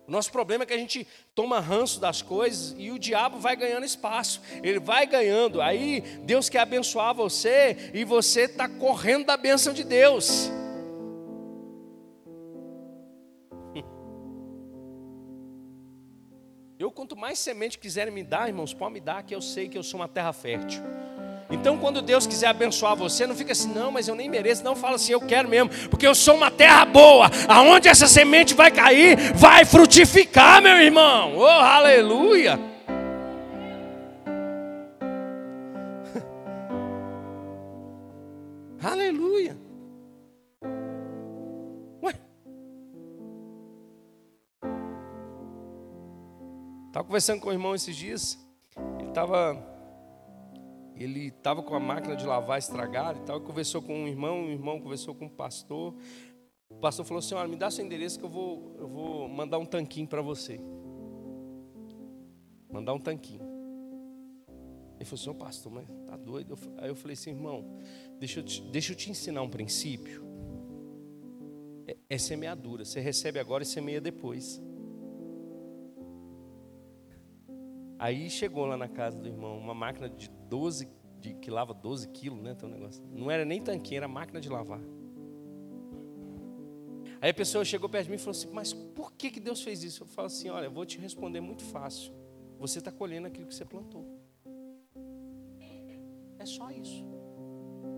O nosso problema é que a gente toma ranço das coisas e o diabo vai ganhando espaço. Ele vai ganhando. Aí Deus quer abençoar você e você está correndo da bênção de Deus. Quanto mais semente quiserem me dar, irmãos, pode me dar, que eu sei que eu sou uma terra fértil. Então, quando Deus quiser abençoar você, não fica assim, não, mas eu nem mereço. Não, fala assim, eu quero mesmo, porque eu sou uma terra boa. Aonde essa semente vai cair, vai frutificar, meu irmão. Oh, aleluia! aleluia! Estava conversando com o irmão esses dias. Ele estava ele estava com a máquina de lavar estragada e tal. Conversou com um irmão, o irmão conversou com um pastor. O pastor falou assim: Olha, me dá seu endereço que eu vou, eu vou mandar um tanquinho para você. Mandar um tanquinho. Ele falou assim: pastor, mas tá doido? Aí eu falei assim: Irmão, deixa eu te, deixa eu te ensinar um princípio. É, é semeadura. Você recebe agora e semeia depois. Aí chegou lá na casa do irmão uma máquina de 12, de, que lava 12 quilos, né? Tem um negócio. Não era nem tanquinho, era máquina de lavar. Aí a pessoa chegou perto de mim e falou assim: Mas por que, que Deus fez isso? Eu falo assim: Olha, eu vou te responder muito fácil. Você está colhendo aquilo que você plantou. É só isso.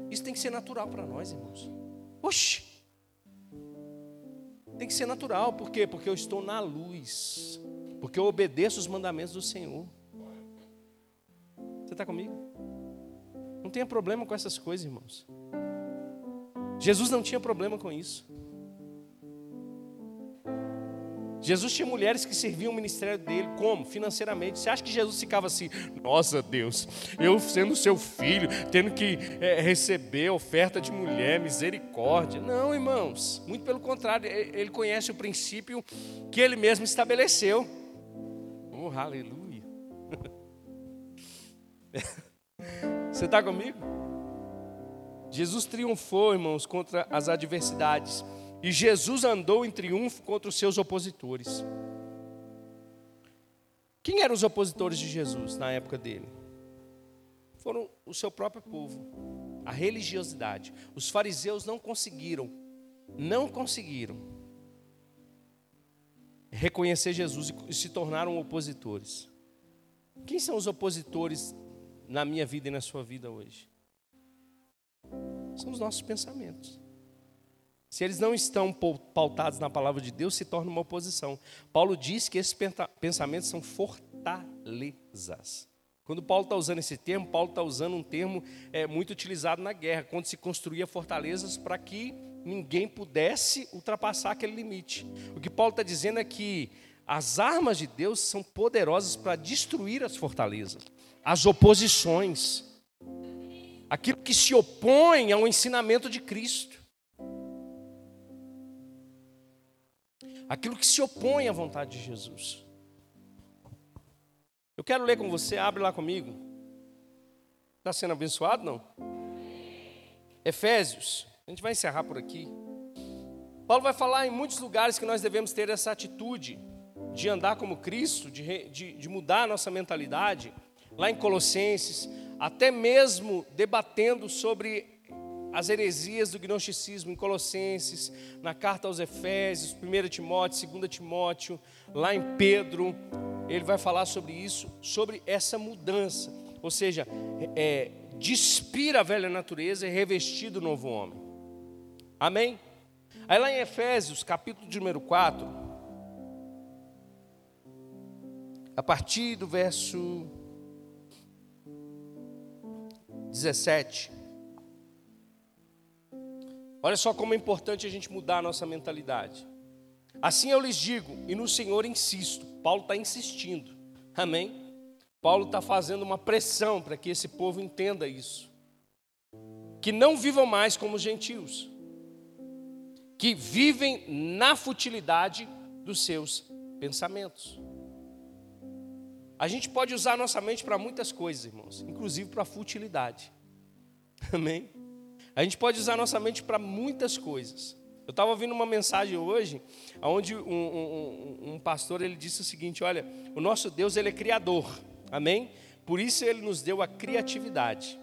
Isso tem que ser natural para nós, irmãos. Oxi! Tem que ser natural, por quê? Porque eu estou na luz porque eu obedeço os mandamentos do Senhor. Está comigo? Não tenha problema com essas coisas, irmãos. Jesus não tinha problema com isso. Jesus tinha mulheres que serviam o ministério dele, como? Financeiramente. Você acha que Jesus ficava assim, nossa Deus, eu sendo seu filho, tendo que é, receber oferta de mulher, misericórdia. Não, irmãos, muito pelo contrário, ele conhece o princípio que ele mesmo estabeleceu. Oh, aleluia. Você está comigo? Jesus triunfou, irmãos, contra as adversidades. E Jesus andou em triunfo contra os seus opositores. Quem eram os opositores de Jesus na época dele? Foram o seu próprio povo, a religiosidade. Os fariseus não conseguiram, não conseguiram reconhecer Jesus e se tornaram opositores. Quem são os opositores na minha vida e na sua vida hoje? São os nossos pensamentos. se eles não estão pautados na palavra de Deus, se torna uma oposição. Paulo diz que esses pensamentos são fortalezas. Quando Paulo está usando esse termo, Paulo está usando um termo é, muito utilizado na guerra, quando se construía fortalezas para que ninguém pudesse ultrapassar aquele limite. O que Paulo está dizendo é que as armas de Deus são poderosas para destruir as fortalezas, as oposições, aquilo que se opõe ao ensinamento de Cristo. aquilo que se opõe à vontade de Jesus. Eu quero ler com você, abre lá comigo. Está sendo abençoado, não? Efésios, a gente vai encerrar por aqui. Paulo vai falar em muitos lugares que nós devemos ter essa atitude de andar como Cristo, de, de, de mudar a nossa mentalidade. Lá em Colossenses, até mesmo debatendo sobre as heresias do gnosticismo em Colossenses, na carta aos Efésios, 1 Timóteo, 2 Timóteo, lá em Pedro, ele vai falar sobre isso, sobre essa mudança, ou seja, é, despir a velha natureza e revestir do novo homem. Amém? Aí lá em Efésios, capítulo de número 4, a partir do verso 17. Olha só como é importante a gente mudar a nossa mentalidade. Assim eu lhes digo, e no Senhor insisto. Paulo está insistindo, amém? Paulo está fazendo uma pressão para que esse povo entenda isso. Que não vivam mais como gentios, que vivem na futilidade dos seus pensamentos. A gente pode usar a nossa mente para muitas coisas, irmãos, inclusive para a futilidade. Amém? A gente pode usar nossa mente para muitas coisas. Eu estava ouvindo uma mensagem hoje, onde um, um, um, pastor ele disse o seguinte: olha, o nosso Deus ele é criador, amém? Por isso ele nos deu a criatividade.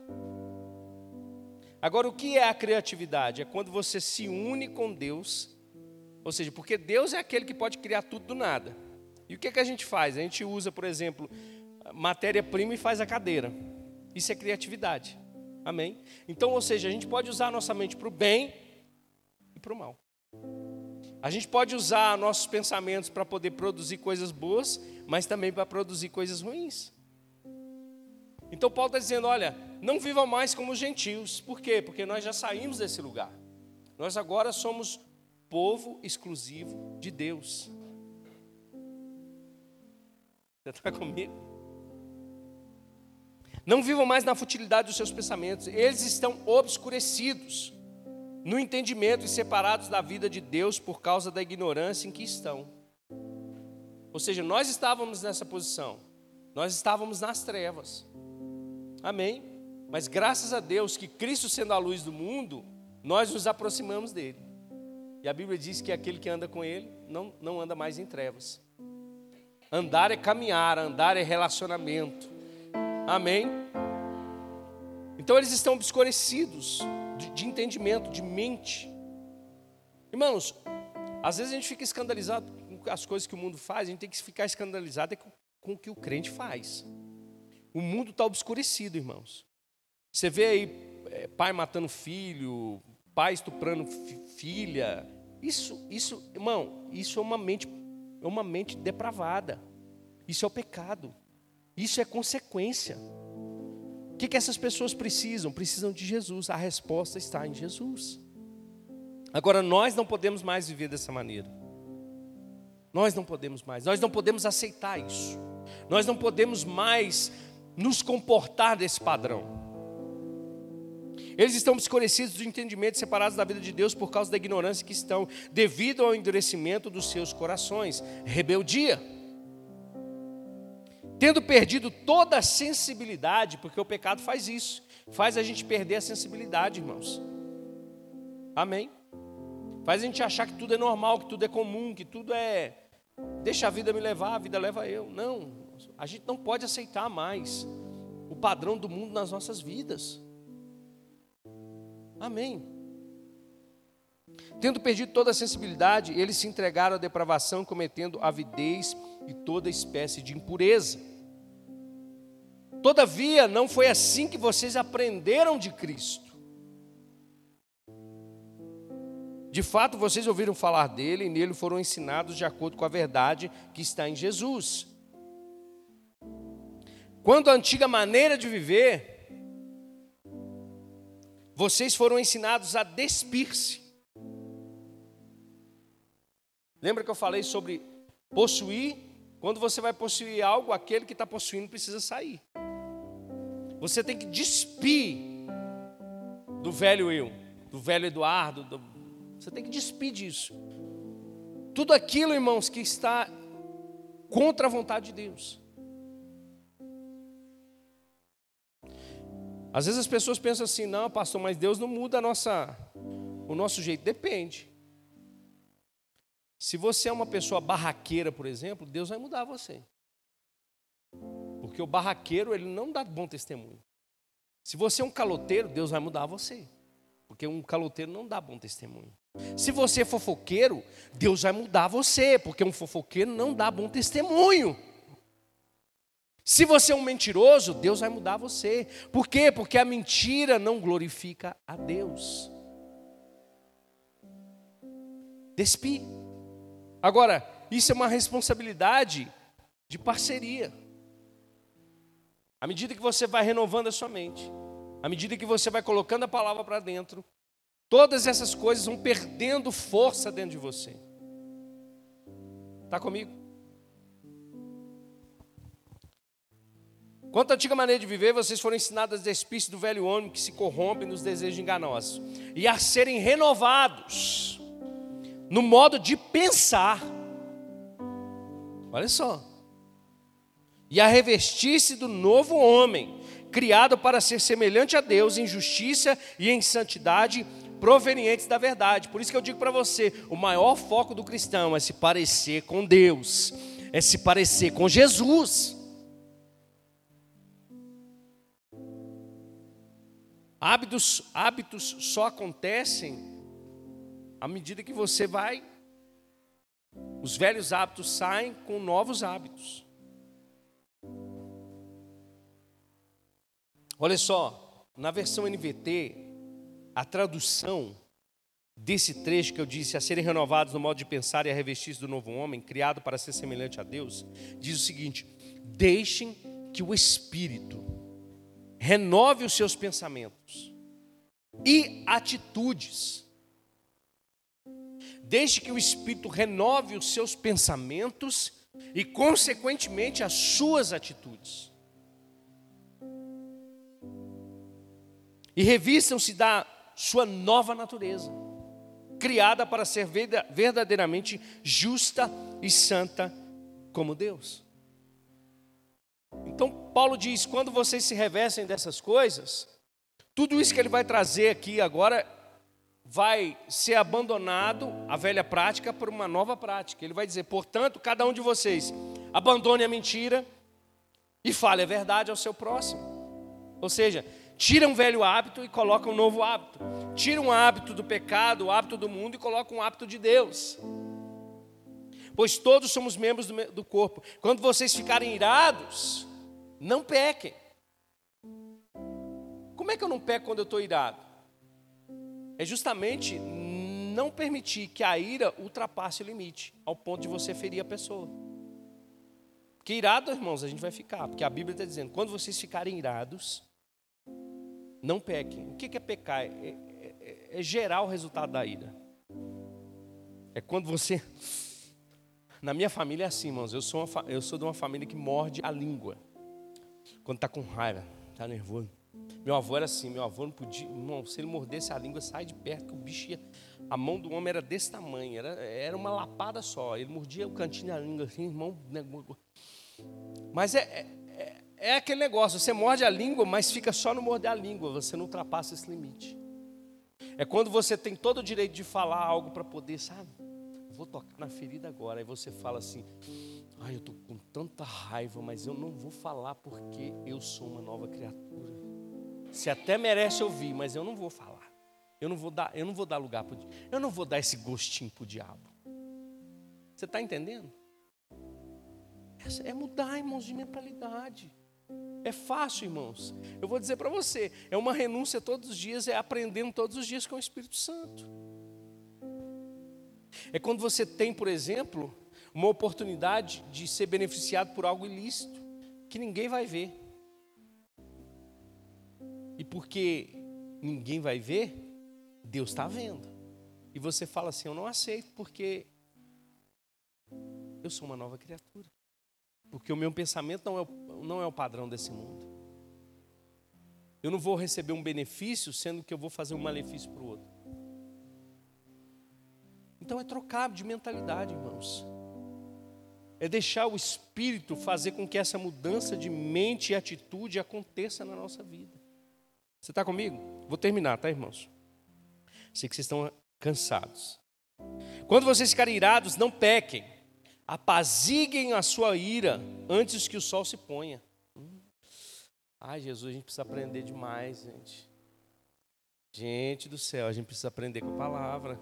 Agora, o que é a criatividade? É quando você se une com Deus, ou seja, porque Deus é aquele que pode criar tudo do nada. E o que, é que a gente faz? A gente usa, por exemplo, matéria-prima e faz a cadeira. Isso é criatividade. Amém? Então, ou seja, a gente pode usar a nossa mente para o bem e para o mal. A gente pode usar nossos pensamentos para poder produzir coisas boas, mas também para produzir coisas ruins. Então Paulo está dizendo: olha, não vivam mais como gentios. Por quê? Porque nós já saímos desse lugar. Nós agora somos povo exclusivo de Deus. Você está comigo? Não vivam mais na futilidade dos seus pensamentos, eles estão obscurecidos no entendimento e separados da vida de Deus por causa da ignorância em que estão. Ou seja, nós estávamos nessa posição, nós estávamos nas trevas, amém? Mas graças a Deus que Cristo sendo a luz do mundo, nós nos aproximamos dele. E a Bíblia diz que aquele que anda com ele não, não anda mais em trevas. Andar é caminhar, andar é relacionamento. Amém? Então eles estão obscurecidos de, de entendimento, de mente. Irmãos, às vezes a gente fica escandalizado com as coisas que o mundo faz, a gente tem que ficar escandalizado é com, o que o crente faz. O mundo está obscurecido, irmãos. Você vê aí é, pai matando filho, pai estuprando filha. Isso, isso, irmão, isso é uma mente, é uma mente depravada. Isso é o pecado. Isso é consequência. O que, que essas pessoas precisam? Precisam de Jesus. A resposta está em Jesus. Agora, nós não podemos mais viver dessa maneira. Nós não podemos mais. Nós não podemos aceitar isso. Nós não podemos mais nos comportar desse padrão. Eles estão escurecidos do entendimento, separados da vida de Deus por causa da ignorância que estão, devido ao endurecimento dos seus corações. Rebeldia tendo perdido toda a sensibilidade, porque o pecado faz isso, faz a gente perder a sensibilidade, irmãos. Amém? Faz a gente achar que tudo é normal, que tudo é comum, que tudo é. Deixa a vida me levar, a vida leva eu. Não, a gente não pode aceitar mais o padrão do mundo nas nossas vidas. Amém. Tendo perdido toda a sensibilidade, eles se entregaram à depravação, cometendo avidez e toda espécie de impureza. Todavia, não foi assim que vocês aprenderam de Cristo. De fato, vocês ouviram falar dele e nele foram ensinados de acordo com a verdade que está em Jesus. Quando a antiga maneira de viver, vocês foram ensinados a despir-se. Lembra que eu falei sobre possuir? Quando você vai possuir algo, aquele que está possuindo precisa sair. Você tem que despir do velho eu, do velho Eduardo. Do... Você tem que despir disso. Tudo aquilo, irmãos, que está contra a vontade de Deus. Às vezes as pessoas pensam assim, não, pastor, mas Deus não muda nossa, o nosso jeito. Depende. Se você é uma pessoa barraqueira, por exemplo, Deus vai mudar você. Porque o barraqueiro, ele não dá bom testemunho. Se você é um caloteiro, Deus vai mudar você. Porque um caloteiro não dá bom testemunho. Se você é fofoqueiro, Deus vai mudar você. Porque um fofoqueiro não dá bom testemunho. Se você é um mentiroso, Deus vai mudar você. Por quê? Porque a mentira não glorifica a Deus. Despi. Agora, isso é uma responsabilidade de parceria. À medida que você vai renovando a sua mente, à medida que você vai colocando a palavra para dentro, todas essas coisas vão perdendo força dentro de você. Está comigo? Quanto à antiga maneira de viver, vocês foram ensinados a despir do velho homem que se corrompe nos desejos enganosos e a serem renovados no modo de pensar. Olha só. E a revestir-se do novo homem, criado para ser semelhante a Deus em justiça e em santidade provenientes da verdade. Por isso que eu digo para você, o maior foco do cristão é se parecer com Deus, é se parecer com Jesus. Hábitos, hábitos só acontecem à medida que você vai. Os velhos hábitos saem com novos hábitos. Olha só, na versão NVT, a tradução desse trecho que eu disse, a serem renovados no modo de pensar e a revestir do novo homem, criado para ser semelhante a Deus, diz o seguinte: deixem que o Espírito renove os seus pensamentos e atitudes. Deixe que o Espírito renove os seus pensamentos e, consequentemente, as suas atitudes. E revistam-se da sua nova natureza, criada para ser verdadeiramente justa e santa como Deus. Paulo diz: quando vocês se revestem dessas coisas, tudo isso que ele vai trazer aqui agora vai ser abandonado, a velha prática, por uma nova prática. Ele vai dizer: portanto, cada um de vocês abandone a mentira e fale a verdade ao seu próximo. Ou seja, tira um velho hábito e coloca um novo hábito. Tira um hábito do pecado, o hábito do mundo e coloca um hábito de Deus. Pois todos somos membros do, do corpo. Quando vocês ficarem irados, não pequem. Como é que eu não peco quando eu estou irado? É justamente não permitir que a ira ultrapasse o limite, ao ponto de você ferir a pessoa. Porque irado, irmãos, a gente vai ficar, porque a Bíblia está dizendo: quando vocês ficarem irados, não pequem. O que é pecar? É, é, é, é gerar o resultado da ira. É quando você. Na minha família é assim, irmãos. Eu sou, uma, eu sou de uma família que morde a língua quando está com raiva, está nervoso. Meu avô era assim, meu avô não podia, irmão, se ele mordesse a língua, sai de perto, que o bicho ia. A mão do homem era desse tamanho, era, era uma lapada só. Ele mordia o cantinho da língua assim, irmão. Né, mas é, é, é, é aquele negócio, você morde a língua, mas fica só no morder a língua, você não ultrapassa esse limite. É quando você tem todo o direito de falar algo para poder, sabe? Vou tocar na ferida agora. Aí você fala assim: Ai, eu estou com tanta raiva, mas eu não vou falar porque eu sou uma nova criatura. Você até merece ouvir, mas eu não vou falar. Eu não vou dar, eu não vou dar lugar para Eu não vou dar esse gostinho para o diabo. Você está entendendo? É mudar, irmãos, de mentalidade. É fácil, irmãos. Eu vou dizer para você, é uma renúncia todos os dias, é aprendendo todos os dias com o Espírito Santo. É quando você tem, por exemplo, uma oportunidade de ser beneficiado por algo ilícito, que ninguém vai ver. E porque ninguém vai ver, Deus está vendo. E você fala assim: Eu não aceito, porque eu sou uma nova criatura. Porque o meu pensamento não é o, não é o padrão desse mundo. Eu não vou receber um benefício sendo que eu vou fazer um malefício para o outro. Então é trocar de mentalidade, irmãos. É deixar o Espírito fazer com que essa mudança de mente e atitude aconteça na nossa vida. Você está comigo? Vou terminar, tá, irmãos? Sei que vocês estão cansados. Quando vocês ficarem irados, não pequem. Apaziguem a sua ira antes que o sol se ponha. Ai, Jesus, a gente precisa aprender demais, gente. Gente do céu, a gente precisa aprender com a palavra.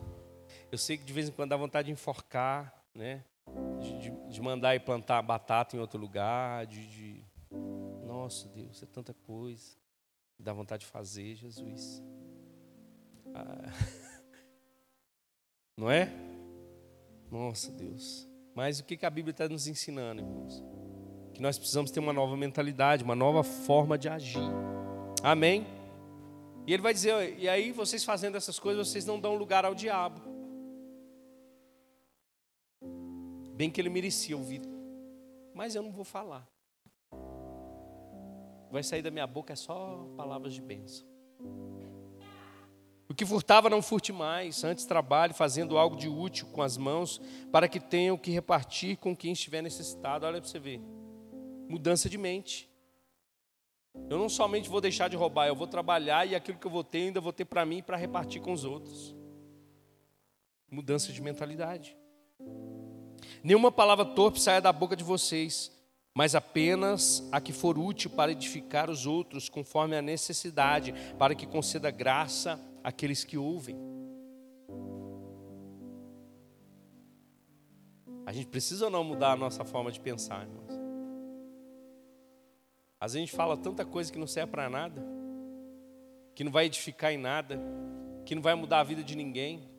Eu sei que de vez em quando dá vontade de enforcar, né? De, de, mandar ir plantar batata em outro lugar, de, de, Nossa, Deus, é tanta coisa. Dá vontade de fazer, Jesus. Ah. Não é? Nossa, Deus. Mas o que a Bíblia está nos ensinando, irmãos? Que nós precisamos ter uma nova mentalidade, uma nova forma de agir. Amém? E ele vai dizer: e aí vocês fazendo essas coisas, vocês não dão lugar ao diabo. Bem que ele merecia ouvir, mas eu não vou falar. Vai sair da minha boca é só palavras de bênção. O que furtava, não furte mais. Antes trabalhe fazendo algo de útil com as mãos, para que tenham que repartir com quem estiver necessitado. Olha para você ver. Mudança de mente. Eu não somente vou deixar de roubar, eu vou trabalhar e aquilo que eu vou ter, ainda vou ter para mim para repartir com os outros. Mudança de mentalidade. Nenhuma palavra torpe saia da boca de vocês, mas apenas a que for útil para edificar os outros, conforme a necessidade, para que conceda graça aqueles que ouvem. A gente precisa ou não mudar a nossa forma de pensar, irmãos? Às vezes a gente fala tanta coisa que não serve para nada, que não vai edificar em nada, que não vai mudar a vida de ninguém.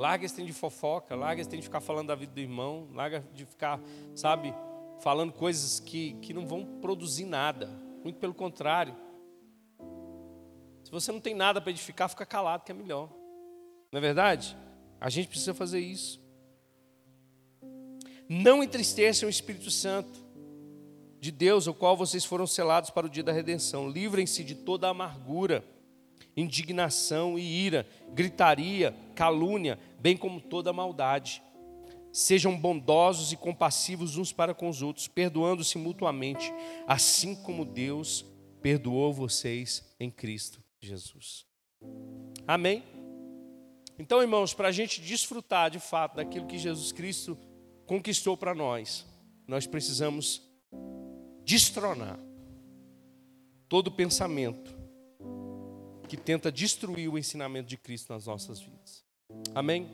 Larga esse tempo de fofoca, larga esse tempo de ficar falando da vida do irmão, larga de ficar, sabe, falando coisas que, que não vão produzir nada. Muito pelo contrário. Se você não tem nada para edificar, fica calado que é melhor. Não é verdade? A gente precisa fazer isso. Não entristeçam o Espírito Santo de Deus, o qual vocês foram selados para o dia da redenção. Livrem-se de toda amargura, indignação e ira, gritaria, calúnia, bem como toda maldade. Sejam bondosos e compassivos uns para com os outros, perdoando-se mutuamente, assim como Deus perdoou vocês em Cristo Jesus. Amém? Então, irmãos, para a gente desfrutar de fato daquilo que Jesus Cristo conquistou para nós, nós precisamos destronar todo pensamento que tenta destruir o ensinamento de Cristo nas nossas vidas. Amém?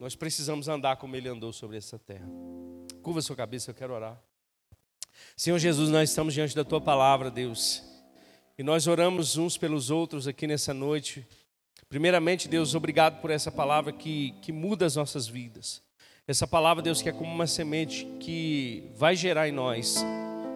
Nós precisamos andar como Ele andou sobre essa terra. Curva sua cabeça, eu quero orar. Senhor Jesus, nós estamos diante da Tua palavra, Deus. E nós oramos uns pelos outros aqui nessa noite. Primeiramente, Deus, obrigado por essa palavra que, que muda as nossas vidas. Essa palavra, Deus, que é como uma semente que vai gerar em nós,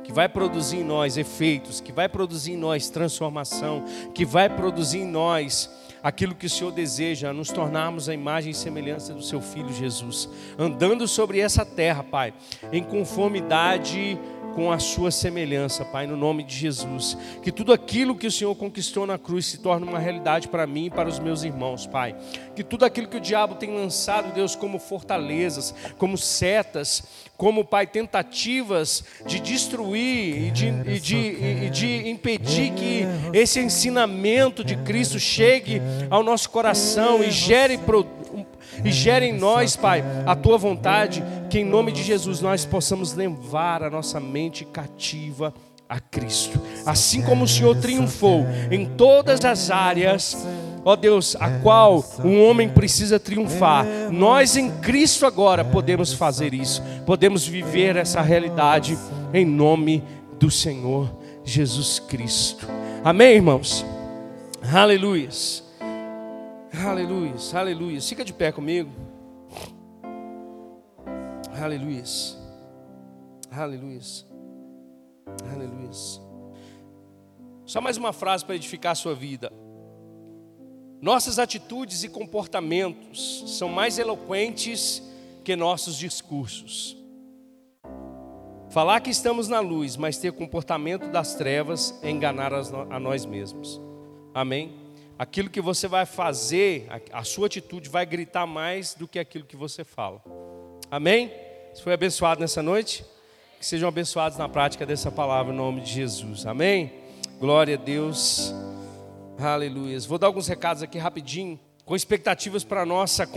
que vai produzir em nós efeitos, que vai produzir em nós transformação, que vai produzir em nós aquilo que o Senhor deseja, nos tornarmos a imagem e semelhança do seu Filho Jesus, andando sobre essa terra, Pai, em conformidade com a sua semelhança, Pai, no nome de Jesus. Que tudo aquilo que o Senhor conquistou na cruz se torne uma realidade para mim e para os meus irmãos, Pai. Que tudo aquilo que o diabo tem lançado, Deus, como fortalezas, como setas, como, Pai, tentativas de destruir e de, e de, e de impedir que esse ensinamento de Cristo chegue ao nosso coração e gere e gere em nós, Pai, a tua vontade, que em nome de Jesus nós possamos levar a nossa mente cativa a Cristo. Assim como o Senhor triunfou em todas as áreas, ó Deus, a qual um homem precisa triunfar, nós em Cristo agora podemos fazer isso, podemos viver essa realidade em nome do Senhor Jesus Cristo. Amém, irmãos? Aleluias. Aleluia, aleluia. Fica de pé comigo. Aleluia. Aleluia. Aleluia. Só mais uma frase para edificar a sua vida. Nossas atitudes e comportamentos são mais eloquentes que nossos discursos. Falar que estamos na luz, mas ter comportamento das trevas é enganar a nós mesmos. Amém? Aquilo que você vai fazer, a sua atitude vai gritar mais do que aquilo que você fala. Amém? Você foi abençoado nessa noite? Que sejam abençoados na prática dessa palavra em nome de Jesus. Amém? Glória a Deus. Aleluia. Vou dar alguns recados aqui rapidinho, com expectativas para a nossa